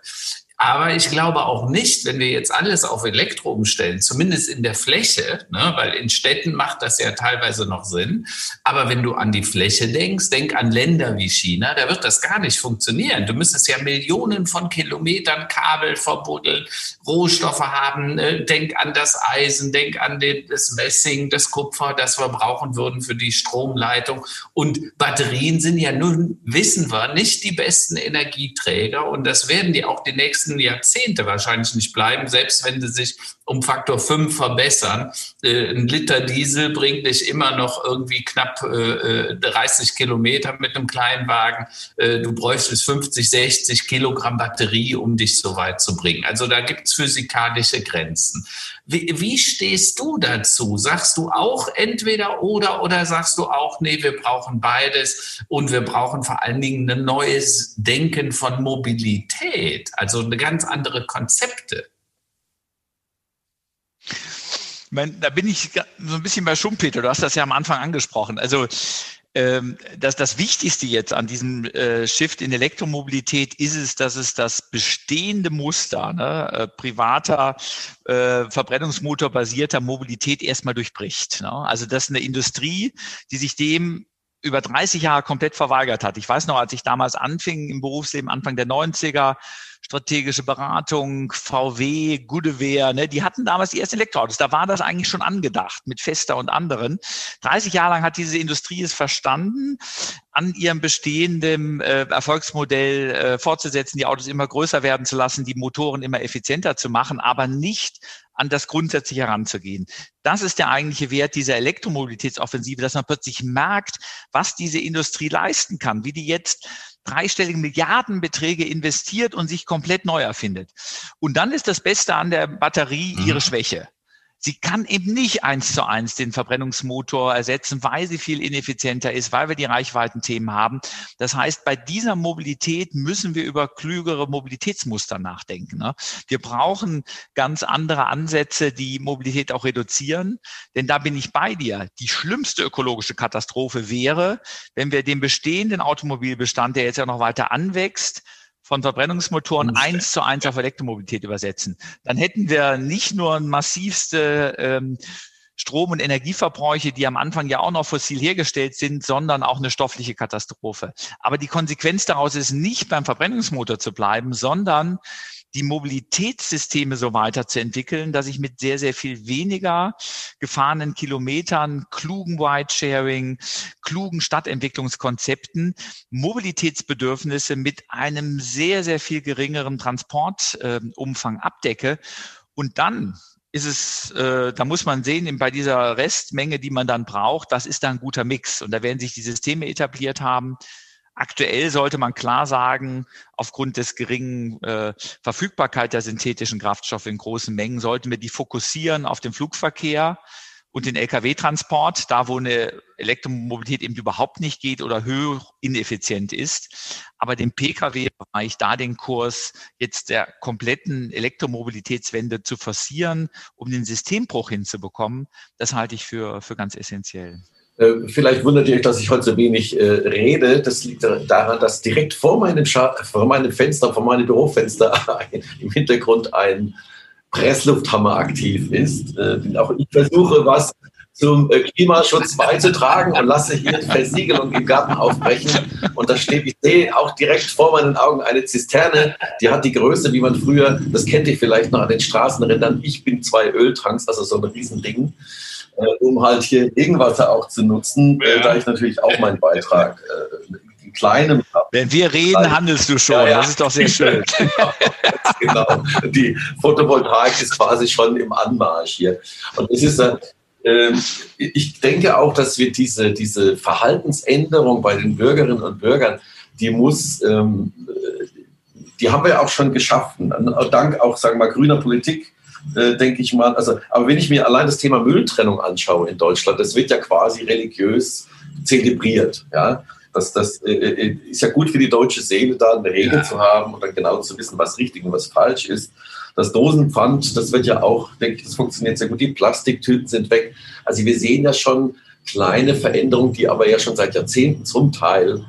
Aber ich glaube auch nicht, wenn wir jetzt alles auf Elektro umstellen, zumindest in der Fläche, ne, weil in Städten macht das ja teilweise noch Sinn. Aber wenn du an die Fläche denkst, denk an Länder wie China, da wird das gar nicht funktionieren. Du müsstest ja Millionen von Kilometern Kabel verbuddeln, Rohstoffe haben. Äh, denk an das Eisen, denk an das Messing, das Kupfer, das wir brauchen würden für die Stromleitung. Und Batterien sind ja nun, wissen wir, nicht die besten Energieträger. Und das werden die auch die nächsten nächsten Jahrzehnte wahrscheinlich nicht bleiben, selbst wenn sie sich um Faktor 5 verbessern. Äh, ein Liter Diesel bringt dich immer noch irgendwie knapp äh, 30 äh, Kilometer mit einem kleinen Wagen. Äh, du bräuchtest 50, 60 Kilogramm Batterie, um dich so weit zu bringen. Also da gibt es physikalische Grenzen. Wie, wie stehst du dazu? Sagst du auch entweder oder oder sagst du auch, nee, wir brauchen beides und wir brauchen vor allen Dingen ein neues Denken von Mobilität, also eine ganz andere Konzepte? Ich meine, da bin ich so ein bisschen bei Schumpeter. Du hast das ja am Anfang angesprochen. Also ähm, das, das Wichtigste jetzt an diesem äh, Shift in Elektromobilität ist es, dass es das bestehende Muster ne, äh, privater äh, Verbrennungsmotor-basierter Mobilität erstmal durchbricht. Ne? Also dass eine Industrie, die sich dem über 30 Jahre komplett verweigert hat. Ich weiß noch, als ich damals anfing im Berufsleben, Anfang der 90er, strategische Beratung, VW, Goodyear, ne, die hatten damals die ersten Elektroautos. Da war das eigentlich schon angedacht mit Fester und anderen. 30 Jahre lang hat diese Industrie es verstanden, an ihrem bestehenden äh, Erfolgsmodell äh, fortzusetzen, die Autos immer größer werden zu lassen, die Motoren immer effizienter zu machen, aber nicht an das grundsätzlich heranzugehen. Das ist der eigentliche Wert dieser Elektromobilitätsoffensive, dass man plötzlich merkt, was diese Industrie leisten kann, wie die jetzt dreistellige Milliardenbeträge investiert und sich komplett neu erfindet. Und dann ist das Beste an der Batterie ihre mhm. Schwäche. Sie kann eben nicht eins zu eins den Verbrennungsmotor ersetzen, weil sie viel ineffizienter ist, weil wir die Reichweitenthemen haben. Das heißt, bei dieser Mobilität müssen wir über klügere Mobilitätsmuster nachdenken. Ne? Wir brauchen ganz andere Ansätze, die Mobilität auch reduzieren. Denn da bin ich bei dir. Die schlimmste ökologische Katastrophe wäre, wenn wir den bestehenden Automobilbestand, der jetzt ja noch weiter anwächst, von Verbrennungsmotoren eins zu eins auf Elektromobilität übersetzen. Dann hätten wir nicht nur massivste ähm, Strom- und Energieverbräuche, die am Anfang ja auch noch fossil hergestellt sind, sondern auch eine stoffliche Katastrophe. Aber die Konsequenz daraus ist nicht beim Verbrennungsmotor zu bleiben, sondern die Mobilitätssysteme so weiterzuentwickeln, dass ich mit sehr, sehr viel weniger gefahrenen Kilometern, klugen Ridesharing, klugen Stadtentwicklungskonzepten Mobilitätsbedürfnisse mit einem sehr, sehr viel geringeren Transportumfang äh, abdecke. Und dann ist es, äh, da muss man sehen, bei dieser Restmenge, die man dann braucht, das ist da ein guter Mix. Und da werden sich die Systeme etabliert haben, Aktuell sollte man klar sagen, aufgrund des geringen äh, Verfügbarkeit der synthetischen Kraftstoffe in großen Mengen sollten wir die fokussieren auf den Flugverkehr und den Lkw-Transport, da wo eine Elektromobilität eben überhaupt nicht geht oder hoch ineffizient ist. Aber den Pkw-Bereich, da den Kurs jetzt der kompletten Elektromobilitätswende zu forcieren, um den Systembruch hinzubekommen, das halte ich für, für ganz essentiell. Äh, vielleicht wundert ihr euch, dass ich heute so wenig äh, rede. Das liegt daran, dass direkt vor meinem, vor meinem Fenster, vor meinem Bürofenster im Hintergrund ein Presslufthammer aktiv ist. Äh, auch ich versuche, was zum äh, Klimaschutz beizutragen und lasse hier Versiegelung im Garten aufbrechen. Und da steht, ich sehe auch direkt vor meinen Augen eine Zisterne, die hat die Größe, wie man früher, das kennt ihr vielleicht noch an den Straßenrändern, ich bin zwei Öltanks, also so ein Riesending, äh, um halt hier Regenwasser auch zu nutzen, äh, ja. da ich natürlich auch meinen Beitrag äh, kleinem Wenn wir reden, handelst du schon. Ja, ja. Das ist doch sehr schön. genau. Die Photovoltaik ist quasi schon im Anmarsch hier. Und es ist, ähm, ich denke auch, dass wir diese, diese Verhaltensänderung bei den Bürgerinnen und Bürgern, die muss, ähm, die haben wir auch schon geschaffen. Dank auch, sagen wir mal, grüner Politik, äh, denke ich mal. Also, aber wenn ich mir allein das Thema Mülltrennung anschaue in Deutschland, das wird ja quasi religiös zelebriert. Ja? Das, das äh, äh, ist ja gut für die deutsche Seele, da eine Regel ja. zu haben und dann genau zu wissen, was richtig und was falsch ist. Das Dosenpfand, das wird ja auch, denke ich, das funktioniert sehr gut. Die Plastiktüten sind weg. Also wir sehen ja schon kleine Veränderungen, die aber ja schon seit Jahrzehnten zum Teil,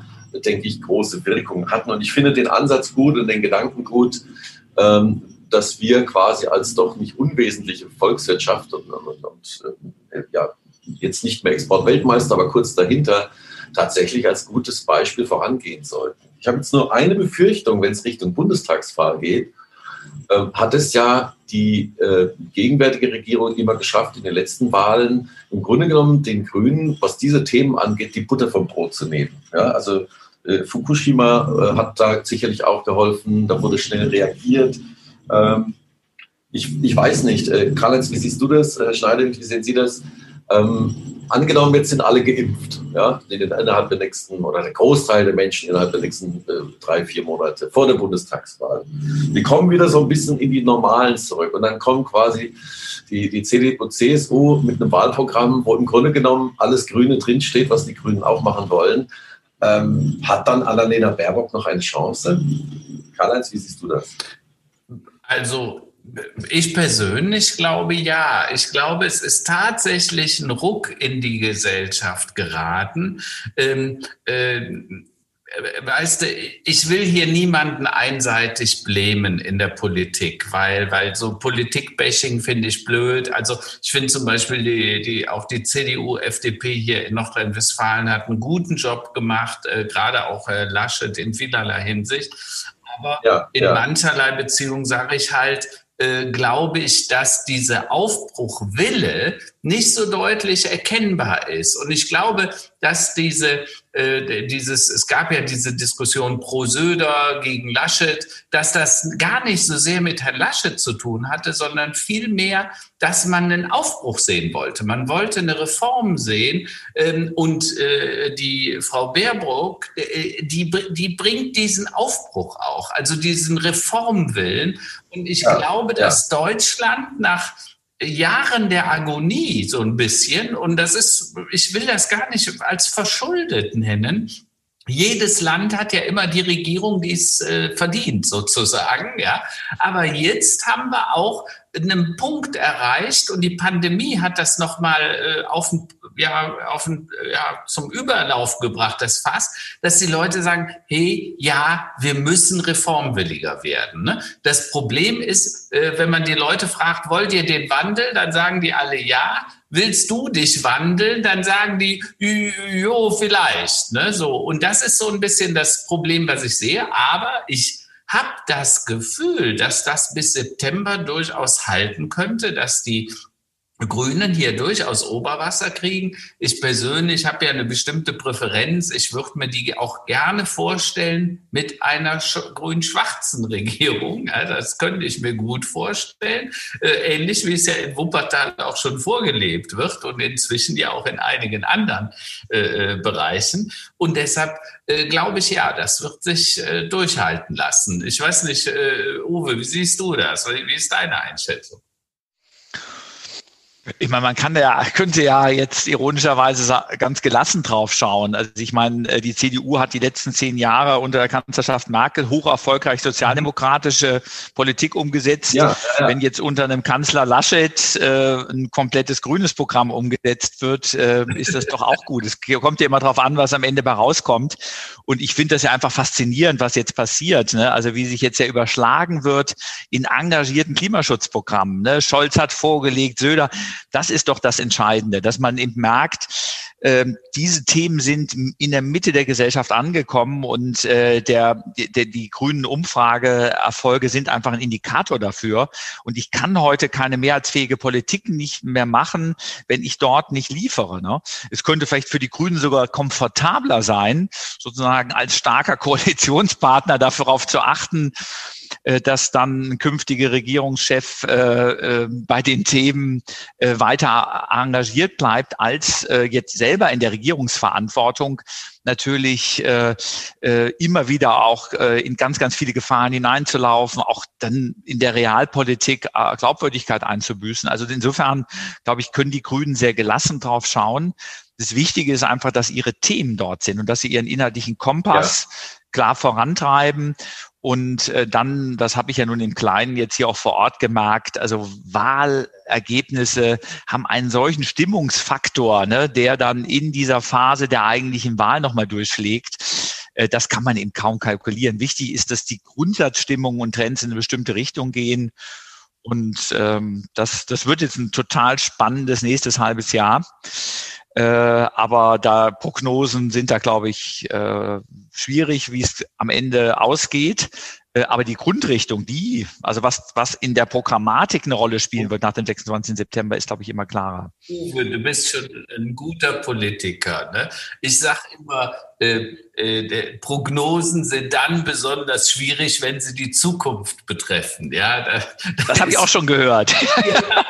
denke ich, große Wirkungen hatten. Und ich finde den Ansatz gut und den Gedanken gut, ähm, dass wir quasi als doch nicht unwesentliche Volkswirtschaft und, und, und äh, ja, jetzt nicht mehr Exportweltmeister, aber kurz dahinter, tatsächlich als gutes Beispiel vorangehen sollten. Ich habe jetzt nur eine Befürchtung, wenn es Richtung Bundestagswahl geht ähm, hat es ja die äh, gegenwärtige Regierung immer geschafft, in den letzten Wahlen im Grunde genommen den Grünen, was diese Themen angeht, die Butter vom Brot zu nehmen. Ja, also äh, Fukushima äh, hat da sicherlich auch geholfen, da wurde schnell reagiert. Ähm, ich, ich weiß nicht, äh, Karl-Heinz, wie siehst du das? Herr Schneider, wie sehen Sie das? Ähm, angenommen, jetzt sind alle geimpft, ja, innerhalb der nächsten oder der Großteil der Menschen innerhalb der nächsten äh, drei, vier Monate vor der Bundestagswahl. Die kommen wieder so ein bisschen in die Normalen zurück und dann kommen quasi die, die CDU, CSU mit einem Wahlprogramm, wo im Grunde genommen alles Grüne drinsteht, was die Grünen auch machen wollen. Ähm, hat dann Annalena Baerbock noch eine Chance? Karl-Heinz, wie siehst du das? Also ich persönlich glaube ja. Ich glaube, es ist tatsächlich ein Ruck in die Gesellschaft geraten. Ähm, äh, weißt du, ich will hier niemanden einseitig blämen in der Politik, weil, weil so Politikbashing finde ich blöd. Also ich finde zum Beispiel die, die, auch die CDU, FDP hier in Nordrhein-Westfalen hat einen guten Job gemacht, äh, gerade auch Herr Laschet in vielerlei Hinsicht. Aber ja, in ja. mancherlei Beziehungen sage ich halt, äh, glaube ich, dass diese Aufbruchwille nicht so deutlich erkennbar ist. Und ich glaube, dass diese, äh, dieses, es gab ja diese Diskussion pro Söder gegen Laschet, dass das gar nicht so sehr mit Herrn Laschet zu tun hatte, sondern vielmehr, dass man einen Aufbruch sehen wollte. Man wollte eine Reform sehen. Ähm, und äh, die Frau Baerbock, äh, die, die bringt diesen Aufbruch auch, also diesen Reformwillen. Und ich ja, glaube, dass ja. Deutschland nach Jahren der Agonie so ein bisschen, und das ist, ich will das gar nicht als verschuldet nennen, jedes Land hat ja immer die Regierung, die es äh, verdient, sozusagen, ja. Aber jetzt haben wir auch einen Punkt erreicht und die Pandemie hat das nochmal äh, auf, ja, auf, ja, zum Überlauf gebracht, das Fass, dass die Leute sagen, hey, ja, wir müssen reformwilliger werden. Ne? Das Problem ist, äh, wenn man die Leute fragt, wollt ihr den Wandel, dann sagen die alle ja. Willst du dich wandeln? Dann sagen die, jo, vielleicht. Ne? So. Und das ist so ein bisschen das Problem, was ich sehe. Aber ich habe das Gefühl, dass das bis September durchaus halten könnte, dass die Grünen hier durchaus Oberwasser kriegen. Ich persönlich habe ja eine bestimmte Präferenz. Ich würde mir die auch gerne vorstellen mit einer grün-schwarzen Regierung. Ja, das könnte ich mir gut vorstellen. Äh, ähnlich wie es ja in Wuppertal auch schon vorgelebt wird und inzwischen ja auch in einigen anderen äh, äh Bereichen. Und deshalb äh, glaube ich, ja, das wird sich äh, durchhalten lassen. Ich weiß nicht, äh, Uwe, wie siehst du das? Wie ist deine Einschätzung? Ich meine, man kann ja, könnte ja jetzt ironischerweise ganz gelassen drauf schauen. Also ich meine, äh, die CDU hat die letzten zehn Jahre unter der Kanzlerschaft Merkel hoch erfolgreich sozialdemokratische Politik umgesetzt. Ja, ja. Wenn jetzt unter einem Kanzler Laschet äh, ein komplettes grünes Programm umgesetzt wird, äh, ist das doch auch gut. Es kommt ja immer darauf an, was am Ende bei rauskommt. Und ich finde das ja einfach faszinierend, was jetzt passiert. Ne? Also wie sich jetzt ja überschlagen wird in engagierten Klimaschutzprogrammen. Ne? Scholz hat vorgelegt, Söder das ist doch das Entscheidende, dass man eben merkt, ähm, diese Themen sind in der Mitte der Gesellschaft angekommen und äh, der, der, die grünen Umfrageerfolge sind einfach ein Indikator dafür. Und ich kann heute keine mehrheitsfähige Politik nicht mehr machen, wenn ich dort nicht liefere. Ne? Es könnte vielleicht für die Grünen sogar komfortabler sein, sozusagen als starker Koalitionspartner darauf zu achten, äh, dass dann ein künftiger Regierungschef äh, äh, bei den Themen äh, weiter engagiert bleibt, als äh, jetzt selber in der Regierungsverantwortung natürlich äh, äh, immer wieder auch äh, in ganz, ganz viele Gefahren hineinzulaufen, auch dann in der Realpolitik äh, Glaubwürdigkeit einzubüßen. Also insofern, glaube ich, können die Grünen sehr gelassen drauf schauen. Das Wichtige ist einfach, dass ihre Themen dort sind und dass sie ihren inhaltlichen Kompass ja. klar vorantreiben und äh, dann, das habe ich ja nun im Kleinen jetzt hier auch vor Ort gemerkt, also Wahlergebnisse haben einen solchen Stimmungsfaktor, ne, der dann in dieser Phase der eigentlichen Wahl nochmal durchschlägt. Äh, das kann man eben kaum kalkulieren. Wichtig ist, dass die Grundsatzstimmung und Trends in eine bestimmte Richtung gehen. Und ähm, das, das wird jetzt ein total spannendes nächstes halbes Jahr. Äh, aber da Prognosen sind da, glaube ich, äh, schwierig, wie es am Ende ausgeht. Äh, aber die Grundrichtung, die, also was, was in der Programmatik eine Rolle spielen wird nach dem 26. September, ist, glaube ich, immer klarer. Uwe, du bist schon ein guter Politiker. Ne? Ich sage immer, äh, äh, Prognosen sind dann besonders schwierig, wenn sie die Zukunft betreffen. Ja, da, das habe ich auch schon gehört. Ja.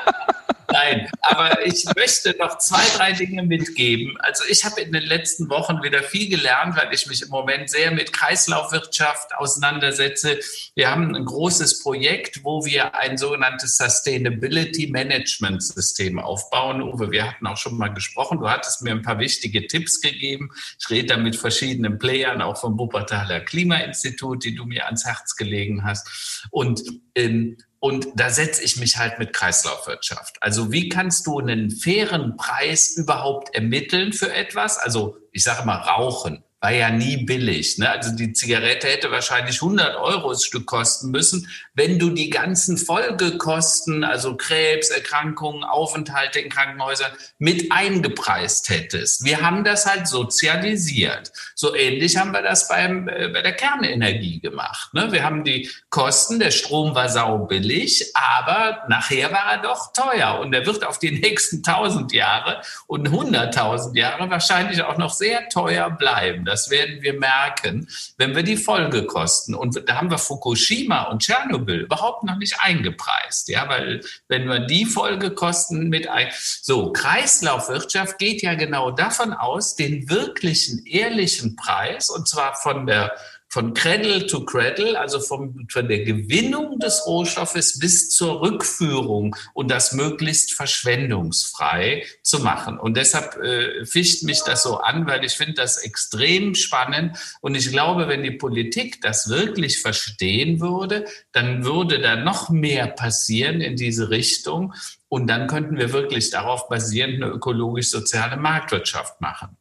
Nein, aber ich möchte noch zwei, drei Dinge mitgeben. Also ich habe in den letzten Wochen wieder viel gelernt, weil ich mich im Moment sehr mit Kreislaufwirtschaft auseinandersetze. Wir haben ein großes Projekt, wo wir ein sogenanntes Sustainability Management System aufbauen. Uwe, wir hatten auch schon mal gesprochen. Du hattest mir ein paar wichtige Tipps gegeben. Ich rede da mit verschiedenen Playern, auch vom Wuppertaler Klimainstitut, die du mir ans Herz gelegen hast. Und in und da setze ich mich halt mit Kreislaufwirtschaft. Also wie kannst du einen fairen Preis überhaupt ermitteln für etwas? Also ich sage mal Rauchen war ja nie billig. Ne? Also die Zigarette hätte wahrscheinlich 100 Euro das Stück kosten müssen, wenn du die ganzen Folgekosten, also Krebserkrankungen, Aufenthalte in Krankenhäusern mit eingepreist hättest. Wir haben das halt sozialisiert. So ähnlich haben wir das beim, äh, bei der Kernenergie gemacht. Ne? Wir haben die Kosten, der Strom war sau billig, aber nachher war er doch teuer und er wird auf die nächsten 1000 Jahre und 100.000 Jahre wahrscheinlich auch noch sehr teuer bleiben. Das werden wir merken, wenn wir die Folgekosten und da haben wir Fukushima und Tschernobyl überhaupt noch nicht eingepreist. Ja, weil wenn wir die Folgekosten mit ein, so Kreislaufwirtschaft geht ja genau davon aus, den wirklichen ehrlichen Preis und zwar von der von Cradle to Cradle, also vom, von der Gewinnung des Rohstoffes bis zur Rückführung und das möglichst verschwendungsfrei zu machen. Und deshalb äh, ficht mich das so an, weil ich finde das extrem spannend. Und ich glaube, wenn die Politik das wirklich verstehen würde, dann würde da noch mehr passieren in diese Richtung. Und dann könnten wir wirklich darauf basierend eine ökologisch-soziale Marktwirtschaft machen.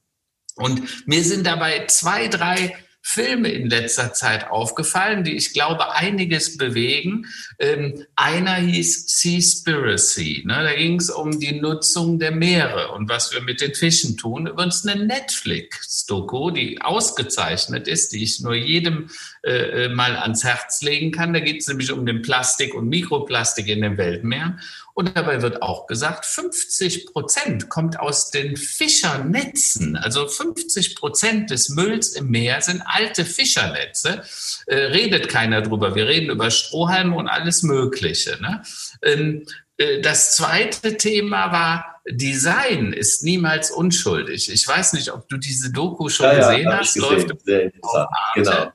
Und mir sind dabei zwei, drei Filme in letzter Zeit aufgefallen, die ich glaube einiges bewegen. Ähm, einer hieß Seaspiracy. Ne? Da ging es um die Nutzung der Meere und was wir mit den Fischen tun. Übrigens eine Netflix-Doku, die ausgezeichnet ist, die ich nur jedem äh, äh mal ans Herz legen kann. Da geht es nämlich um den Plastik und Mikroplastik in den Weltmeeren. Und dabei wird auch gesagt, 50 Prozent kommt aus den Fischernetzen. Also 50 Prozent des Mülls im Meer sind alte Fischernetze. Äh, redet keiner drüber. Wir reden über Strohhalme und alles Mögliche. Ne? Ähm, äh, das zweite Thema war, Design ist niemals unschuldig. Ich weiß nicht, ob du diese Doku schon ja, gesehen ja, hast. Gesehen. Läuft Sehr interessant. Genau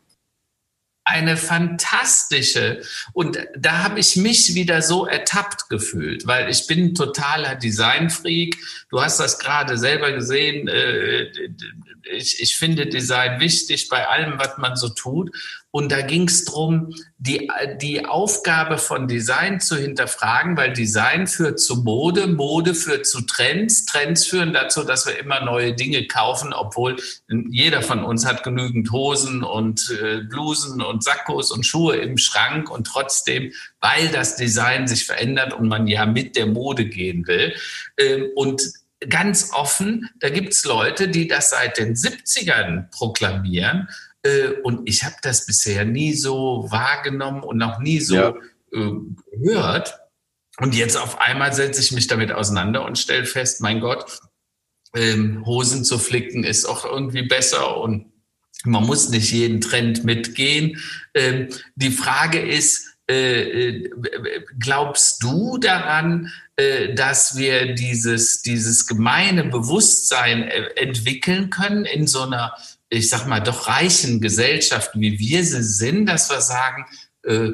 eine fantastische und da habe ich mich wieder so ertappt gefühlt, weil ich bin totaler Designfreak. Du hast das gerade selber gesehen. Äh, ich, ich finde Design wichtig bei allem, was man so tut. Und da ging es darum, die, die Aufgabe von Design zu hinterfragen, weil Design führt zu Mode, Mode führt zu Trends, Trends führen dazu, dass wir immer neue Dinge kaufen, obwohl jeder von uns hat genügend Hosen und äh, Blusen und Sakkos und Schuhe im Schrank und trotzdem, weil das Design sich verändert und man ja mit der Mode gehen will. Ähm, und ganz offen, da gibt's Leute, die das seit den 70ern proklamieren äh, und ich habe das bisher nie so wahrgenommen und noch nie so ja. äh, gehört. Und jetzt auf einmal setze ich mich damit auseinander und stelle fest, mein Gott, ähm, Hosen zu flicken ist auch irgendwie besser und man muss nicht jeden Trend mitgehen. Ähm, die Frage ist, äh, äh glaubst du daran, äh, dass wir dieses, dieses gemeine Bewusstsein äh, entwickeln können in so einer ich sag mal, doch reichen Gesellschaft, wie wir sie sind, dass wir sagen, äh,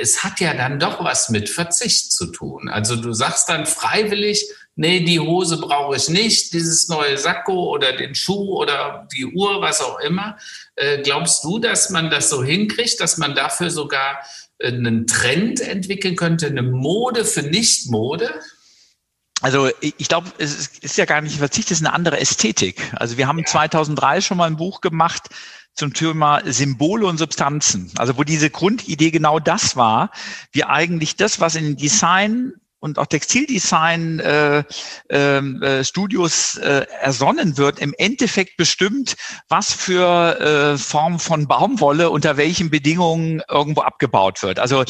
es hat ja dann doch was mit Verzicht zu tun. Also du sagst dann freiwillig, nee, die Hose brauche ich nicht, dieses neue Sakko oder den Schuh oder die Uhr, was auch immer. Äh, glaubst du, dass man das so hinkriegt, dass man dafür sogar einen Trend entwickeln könnte, eine Mode für Nicht-Mode? Also ich glaube, es ist ja gar nicht Verzicht, es ist eine andere Ästhetik. Also wir haben ja. 2003 schon mal ein Buch gemacht zum Thema Symbole und Substanzen. Also wo diese Grundidee genau das war, wie eigentlich das, was in Design und auch Textildesign äh, ähm, äh, Studios äh, ersonnen wird, im Endeffekt bestimmt, was für äh, Form von Baumwolle unter welchen Bedingungen irgendwo abgebaut wird. Also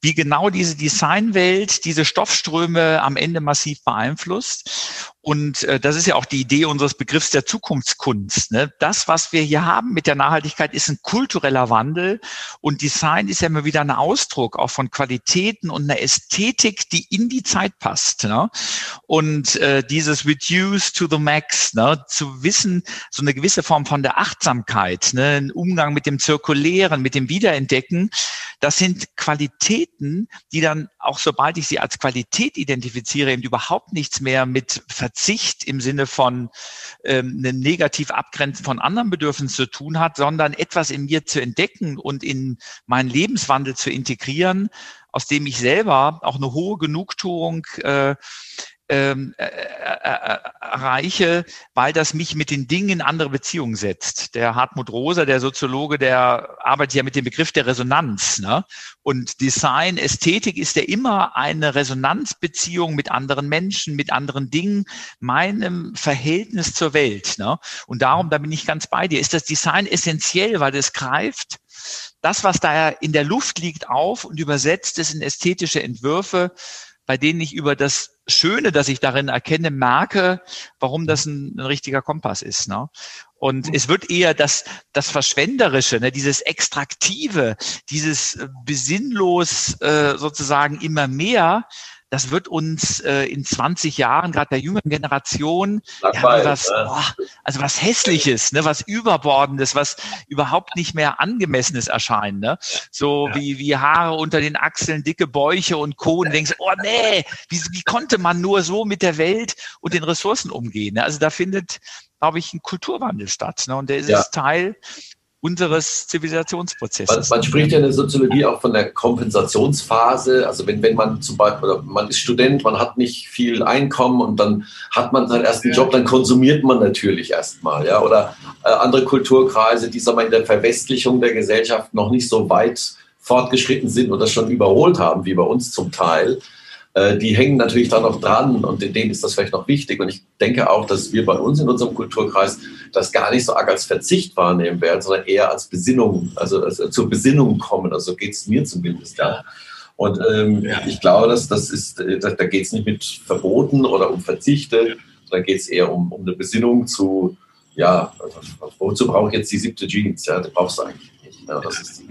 wie genau diese Designwelt diese Stoffströme am Ende massiv beeinflusst. Und äh, das ist ja auch die Idee unseres Begriffs der Zukunftskunst. Ne? Das, was wir hier haben mit der Nachhaltigkeit, ist ein kultureller Wandel. Und Design ist ja immer wieder ein Ausdruck auch von Qualitäten und einer Ästhetik, die in die Zeit passt. Ne? Und äh, dieses Reduce to the Max, ne? zu wissen, so eine gewisse Form von der Achtsamkeit, ne? ein Umgang mit dem Zirkulären, mit dem Wiederentdecken, das sind Qualitäten, die dann auch sobald ich sie als Qualität identifiziere, eben überhaupt nichts mehr mit Verzicht im Sinne von ähm, einem negativ Abgrenzen von anderen Bedürfnissen zu tun hat, sondern etwas in mir zu entdecken und in meinen Lebenswandel zu integrieren, aus dem ich selber auch eine hohe Genugtuung äh, ähm, äh, äh, äh, erreiche, weil das mich mit den Dingen in andere Beziehungen setzt. Der Hartmut Rosa, der Soziologe, der arbeitet ja mit dem Begriff der Resonanz. Ne? Und Design, Ästhetik ist ja immer eine Resonanzbeziehung mit anderen Menschen, mit anderen Dingen, meinem Verhältnis zur Welt. Ne? Und darum, da bin ich ganz bei dir, ist das Design essentiell, weil es greift das, was da in der Luft liegt, auf und übersetzt es in ästhetische Entwürfe, bei denen ich über das Schöne, das ich darin erkenne, merke, warum das ein, ein richtiger Kompass ist. Ne? Und mhm. es wird eher das, das Verschwenderische, ne, dieses Extraktive, dieses äh, besinnlos äh, sozusagen immer mehr, das wird uns äh, in 20 Jahren, gerade der jüngeren Generation, ja, was, oh, also was Hässliches, ne, was Überbordendes, was überhaupt nicht mehr Angemessenes erscheint. Ne? So ja. wie, wie Haare unter den Achseln, dicke Bäuche und Co. Und denkst, oh nee, wie, wie konnte man nur so mit der Welt und den Ressourcen umgehen? Ne? Also da findet, glaube ich, ein Kulturwandel statt. Ne? Und der ist ja. Teil unseres Zivilisationsprozesses. Man, man, spricht ja in der Soziologie auch von der Kompensationsphase. Also wenn, wenn man zum Beispiel, man ist Student, man hat nicht viel Einkommen und dann hat man seinen ersten Job, dann konsumiert man natürlich erstmal. Ja? Oder äh, andere Kulturkreise, die sagen wir, in der Verwestlichung der Gesellschaft noch nicht so weit fortgeschritten sind und das schon überholt haben, wie bei uns zum Teil. Äh, die hängen natürlich da noch dran und in denen ist das vielleicht noch wichtig. Und ich denke auch, dass wir bei uns in unserem Kulturkreis das gar nicht so arg als Verzicht wahrnehmen werden, sondern eher als Besinnung, also, also zur Besinnung kommen. Also geht es mir zumindest ja. Und ähm, ja. ich glaube, dass das ist, da, da geht es nicht mit Verboten oder um Verzichte, da geht es eher um, um eine Besinnung zu, ja, wozu brauche ich jetzt die siebte Jeans? Ja, die brauchst du eigentlich nicht. Ja, das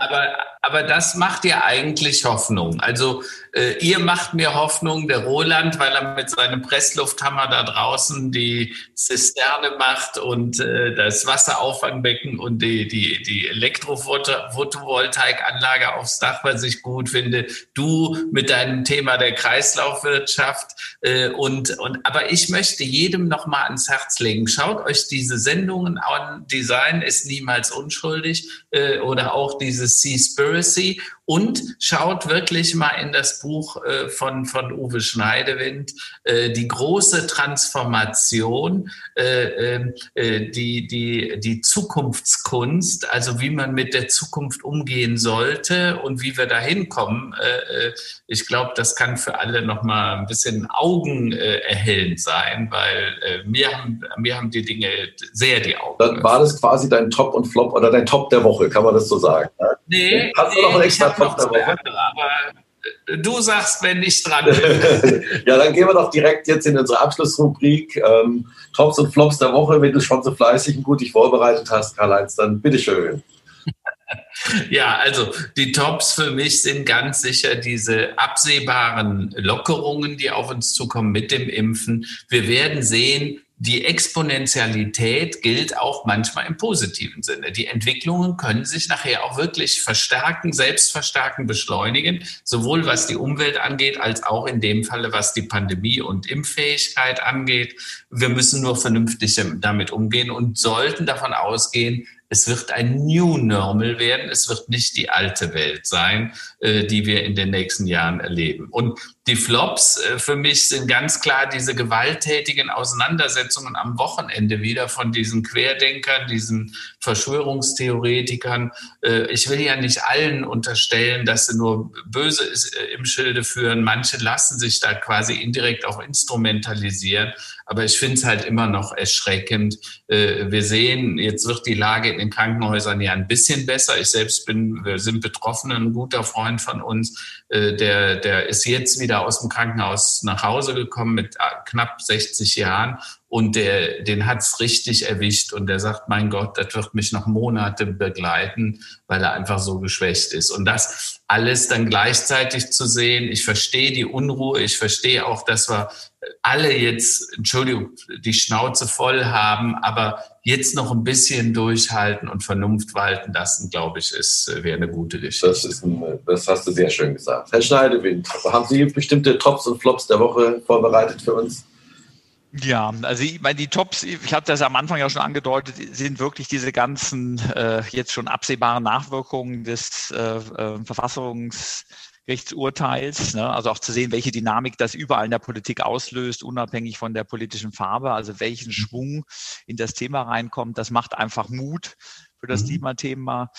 aber, aber das macht ja eigentlich Hoffnung. Also Äh, ihr macht mir Hoffnung, der Roland, weil er mit seinem Presslufthammer da draußen die Zisterne macht und äh, das Wasserauffangbecken und die, die, die Elektrophotovoltaikanlage aufs Dach, was ich gut finde. Du mit deinem Thema der Kreislaufwirtschaft. Äh, und, und, aber ich möchte jedem noch mal ans Herz legen. Schaut euch diese Sendungen an. Design ist niemals unschuldig. Äh, oder auch dieses Seaspiracy und schaut wirklich mal in das Buch äh, von, von Uwe Schneidewind, äh, die große Transformation, äh, ähm, äh, die, die, die Zukunftskunst, also wie man mit der Zukunft umgehen sollte und wie wir da hinkommen. Ich glaube, das kann für alle noch mal ein bisschen augenerhellend sein, weil mir, haben, mir haben die Dinge sehr die Augen. Dann war das quasi dein Top und Flop oder dein Top der Woche, kann man das so sagen? Nee, Hast du noch einen extra Der Woche? Andere, aber du sagst, wenn ich dran bin. ja, dann gehen wir doch direkt jetzt in unsere Abschlussrubrik. Ähm, Tops und Flops der Woche. Wenn du schon so fleißig und gut dich vorbereitet hast, Karl-Heinz, dann bitteschön. Ja, also die Tops für mich sind ganz sicher diese absehbaren Lockerungen, die auf uns zukommen mit dem Impfen. Wir werden sehen, die Exponentialität gilt auch manchmal im positiven Sinne. Die Entwicklungen können sich nachher auch wirklich verstärken, selbst verstärken, beschleunigen, sowohl was die Umwelt angeht, als auch in dem Falle, was die Pandemie und Impffähigkeit angeht. Wir müssen nur vernünftig damit umgehen und sollten davon ausgehen, es wird ein New Normal werden. Es wird nicht die alte Welt sein, die wir in den nächsten Jahren erleben. Und die Flops äh, für mich sind ganz klar diese gewalttätigen Auseinandersetzungen am Wochenende wieder von diesen Querdenkern, diesen Verschwörungstheoretikern. Äh, ich will ja nicht allen unterstellen, dass sie nur Böse äh, im Schilde führen. Manche lassen sich da quasi indirekt auch instrumentalisieren. Aber ich finde es halt immer noch erschreckend. Wir sehen, jetzt wird die Lage in den Krankenhäusern ja ein bisschen besser. Ich selbst bin, wir sind betroffen, ein guter Freund von uns, der, der ist jetzt wieder aus dem Krankenhaus nach Hause gekommen mit äh, knapp 60 Jahren und der, den hat's richtig erwischt und der sagt, mein Gott, das wird mich noch Monate begleiten, weil er einfach so geschwächt ist. Und das alles dann gleichzeitig zu sehen, ich verstehe die Unruhe, ich verstehe auch, dass wir alle jetzt, Entschuldigung, die Schnauze voll haben, aber jetzt noch ein bisschen durchhalten und Vernunft walten lassen, glaube ich, ist äh, wäre eine gute Geschichte. Das, ist ein, das hast du sehr schön gesagt. Herr Schneidewind, haben Sie bestimmte Tops und Flops der Woche vorbereitet für uns? Ja, also ich meine, die Tops, ich habe das am Anfang ja schon angedeutet, sind wirklich diese ganzen äh, jetzt schon absehbaren Nachwirkungen des äh, äh, Verfassungs Gerichtsurteils, ne? also auch zu sehen, welche Dynamik das überall in der Politik auslöst, unabhängig von der politischen Farbe, also welchen mhm. Schwung in das Thema reinkommt, das macht einfach Mut für das mhm. Klimathema.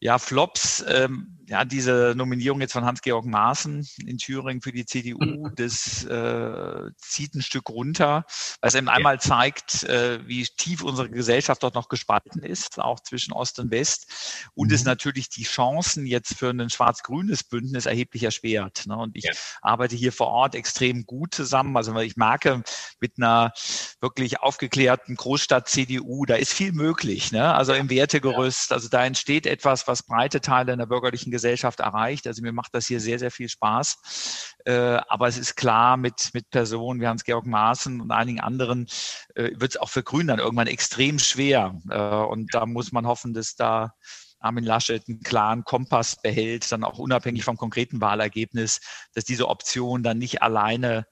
Ja, Flops, ähm, ja, diese Nominierung jetzt von Hans-Georg Maaßen in Thüringen für die CDU, mhm. das äh, zieht ein Stück runter, weil es eben einmal zeigt, äh, wie tief unsere Gesellschaft dort noch gespalten ist, auch zwischen Ost und West. Und mhm. es natürlich die Chancen jetzt für ein schwarz-grünes Bündnis erheblich erschwert. Ne? Und ich ja. arbeite hier vor Ort extrem gut zusammen. Also ich merke, mit einer wirklich aufgeklärten Großstadt-CDU, da ist viel möglich. Ne? Also im Wertegerüst, also da entsteht etwas, was breite Teile in der bürgerlichen Gesellschaft erreicht. Also mir macht das hier sehr, sehr viel Spaß. Äh, aber es ist klar, mit, mit Personen wie Hans-Georg Maaßen und einigen anderen äh, wird es auch für Grünen dann irgendwann extrem schwer. Äh, und da muss man hoffen, dass da Armin Laschet einen klaren Kompass behält, dann auch unabhängig vom konkreten Wahlergebnis, dass diese Option dann nicht alleine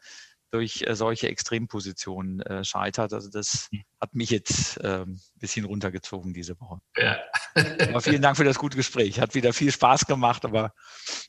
durch äh, solche Extrempositionen äh, scheitert. Also das hm. hat mich jetzt ähm, ein bisschen runtergezogen diese Woche. Ja. aber vielen Dank für das gute Gespräch. Hat wieder viel Spaß gemacht, aber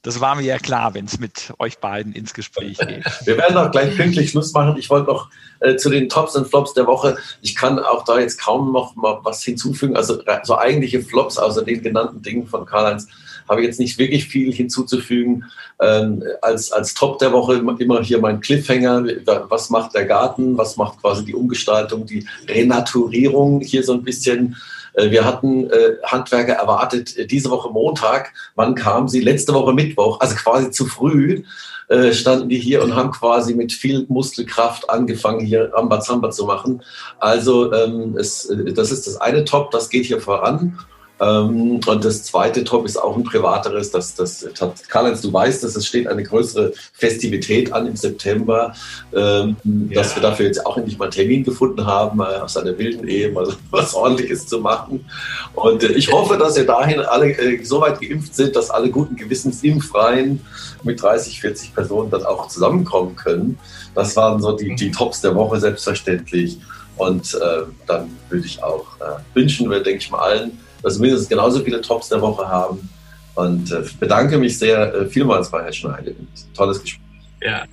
das war mir ja klar, wenn es mit euch beiden ins Gespräch geht. Wir werden auch gleich pünktlich Schluss machen. Ich wollte noch äh, zu den Tops und Flops der Woche. Ich kann auch da jetzt kaum noch mal was hinzufügen. Also so eigentliche Flops außer den genannten Dingen von Karl-Heinz habe ich jetzt nicht wirklich viel hinzuzufügen. Ähm, als, als Top der Woche immer hier mein Cliffhanger. Was macht der Garten? Was macht quasi die Umgestaltung, die Renaturierung hier so ein bisschen? Äh, wir hatten äh, Handwerker erwartet äh, diese Woche Montag. Wann kamen sie? Letzte Woche Mittwoch, also quasi zu früh äh, standen die hier und haben quasi mit viel Muskelkraft angefangen, hier Rambazamba zu machen. Also ähm, es, das ist das eine Top, das geht hier voran. Ähm, und das zweite Top ist auch ein privateres. Das, das, Karl-Heinz, du weißt, dass es steht eine größere Festivität an im September, ähm, ja. dass wir dafür jetzt auch endlich mal einen Termin gefunden haben, äh, aus einer wilden Ehe mal was Ordentliches zu machen. Und äh, ich hoffe, dass ihr dahin alle äh, so weit geimpft sind, dass alle guten Gewissens im Freien mit 30, 40 Personen dann auch zusammenkommen können. Das waren so die, die Tops der Woche selbstverständlich. Und äh, dann würde ich auch äh, wünschen, wir denke ich mal allen, dass wir mindestens genauso viele Tops der Woche haben. Und äh, bedanke mich sehr äh, vielmals bei Herrn Schneider. Tolles Gespräch. Ja.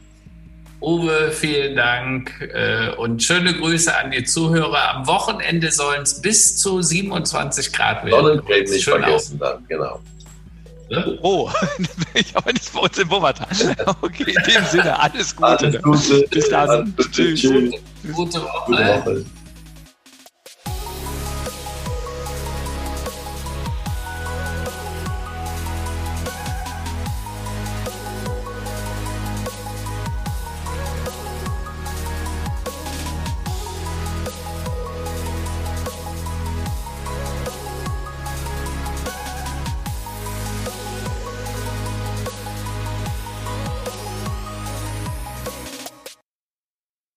Uwe, vielen Dank äh, und schöne Grüße an die Zuhörer. Am Wochenende sollen es bis zu 27 Grad werden. Sonnencreme nicht vergessen auf. dann, genau. Oh, ich aber nicht bei uns im Wuppertal. Okay, in dem Sinne, alles Gute. Alles Gute. Bis dann. Alles Gute. Tschüss. Gute Woche. Gute Woche.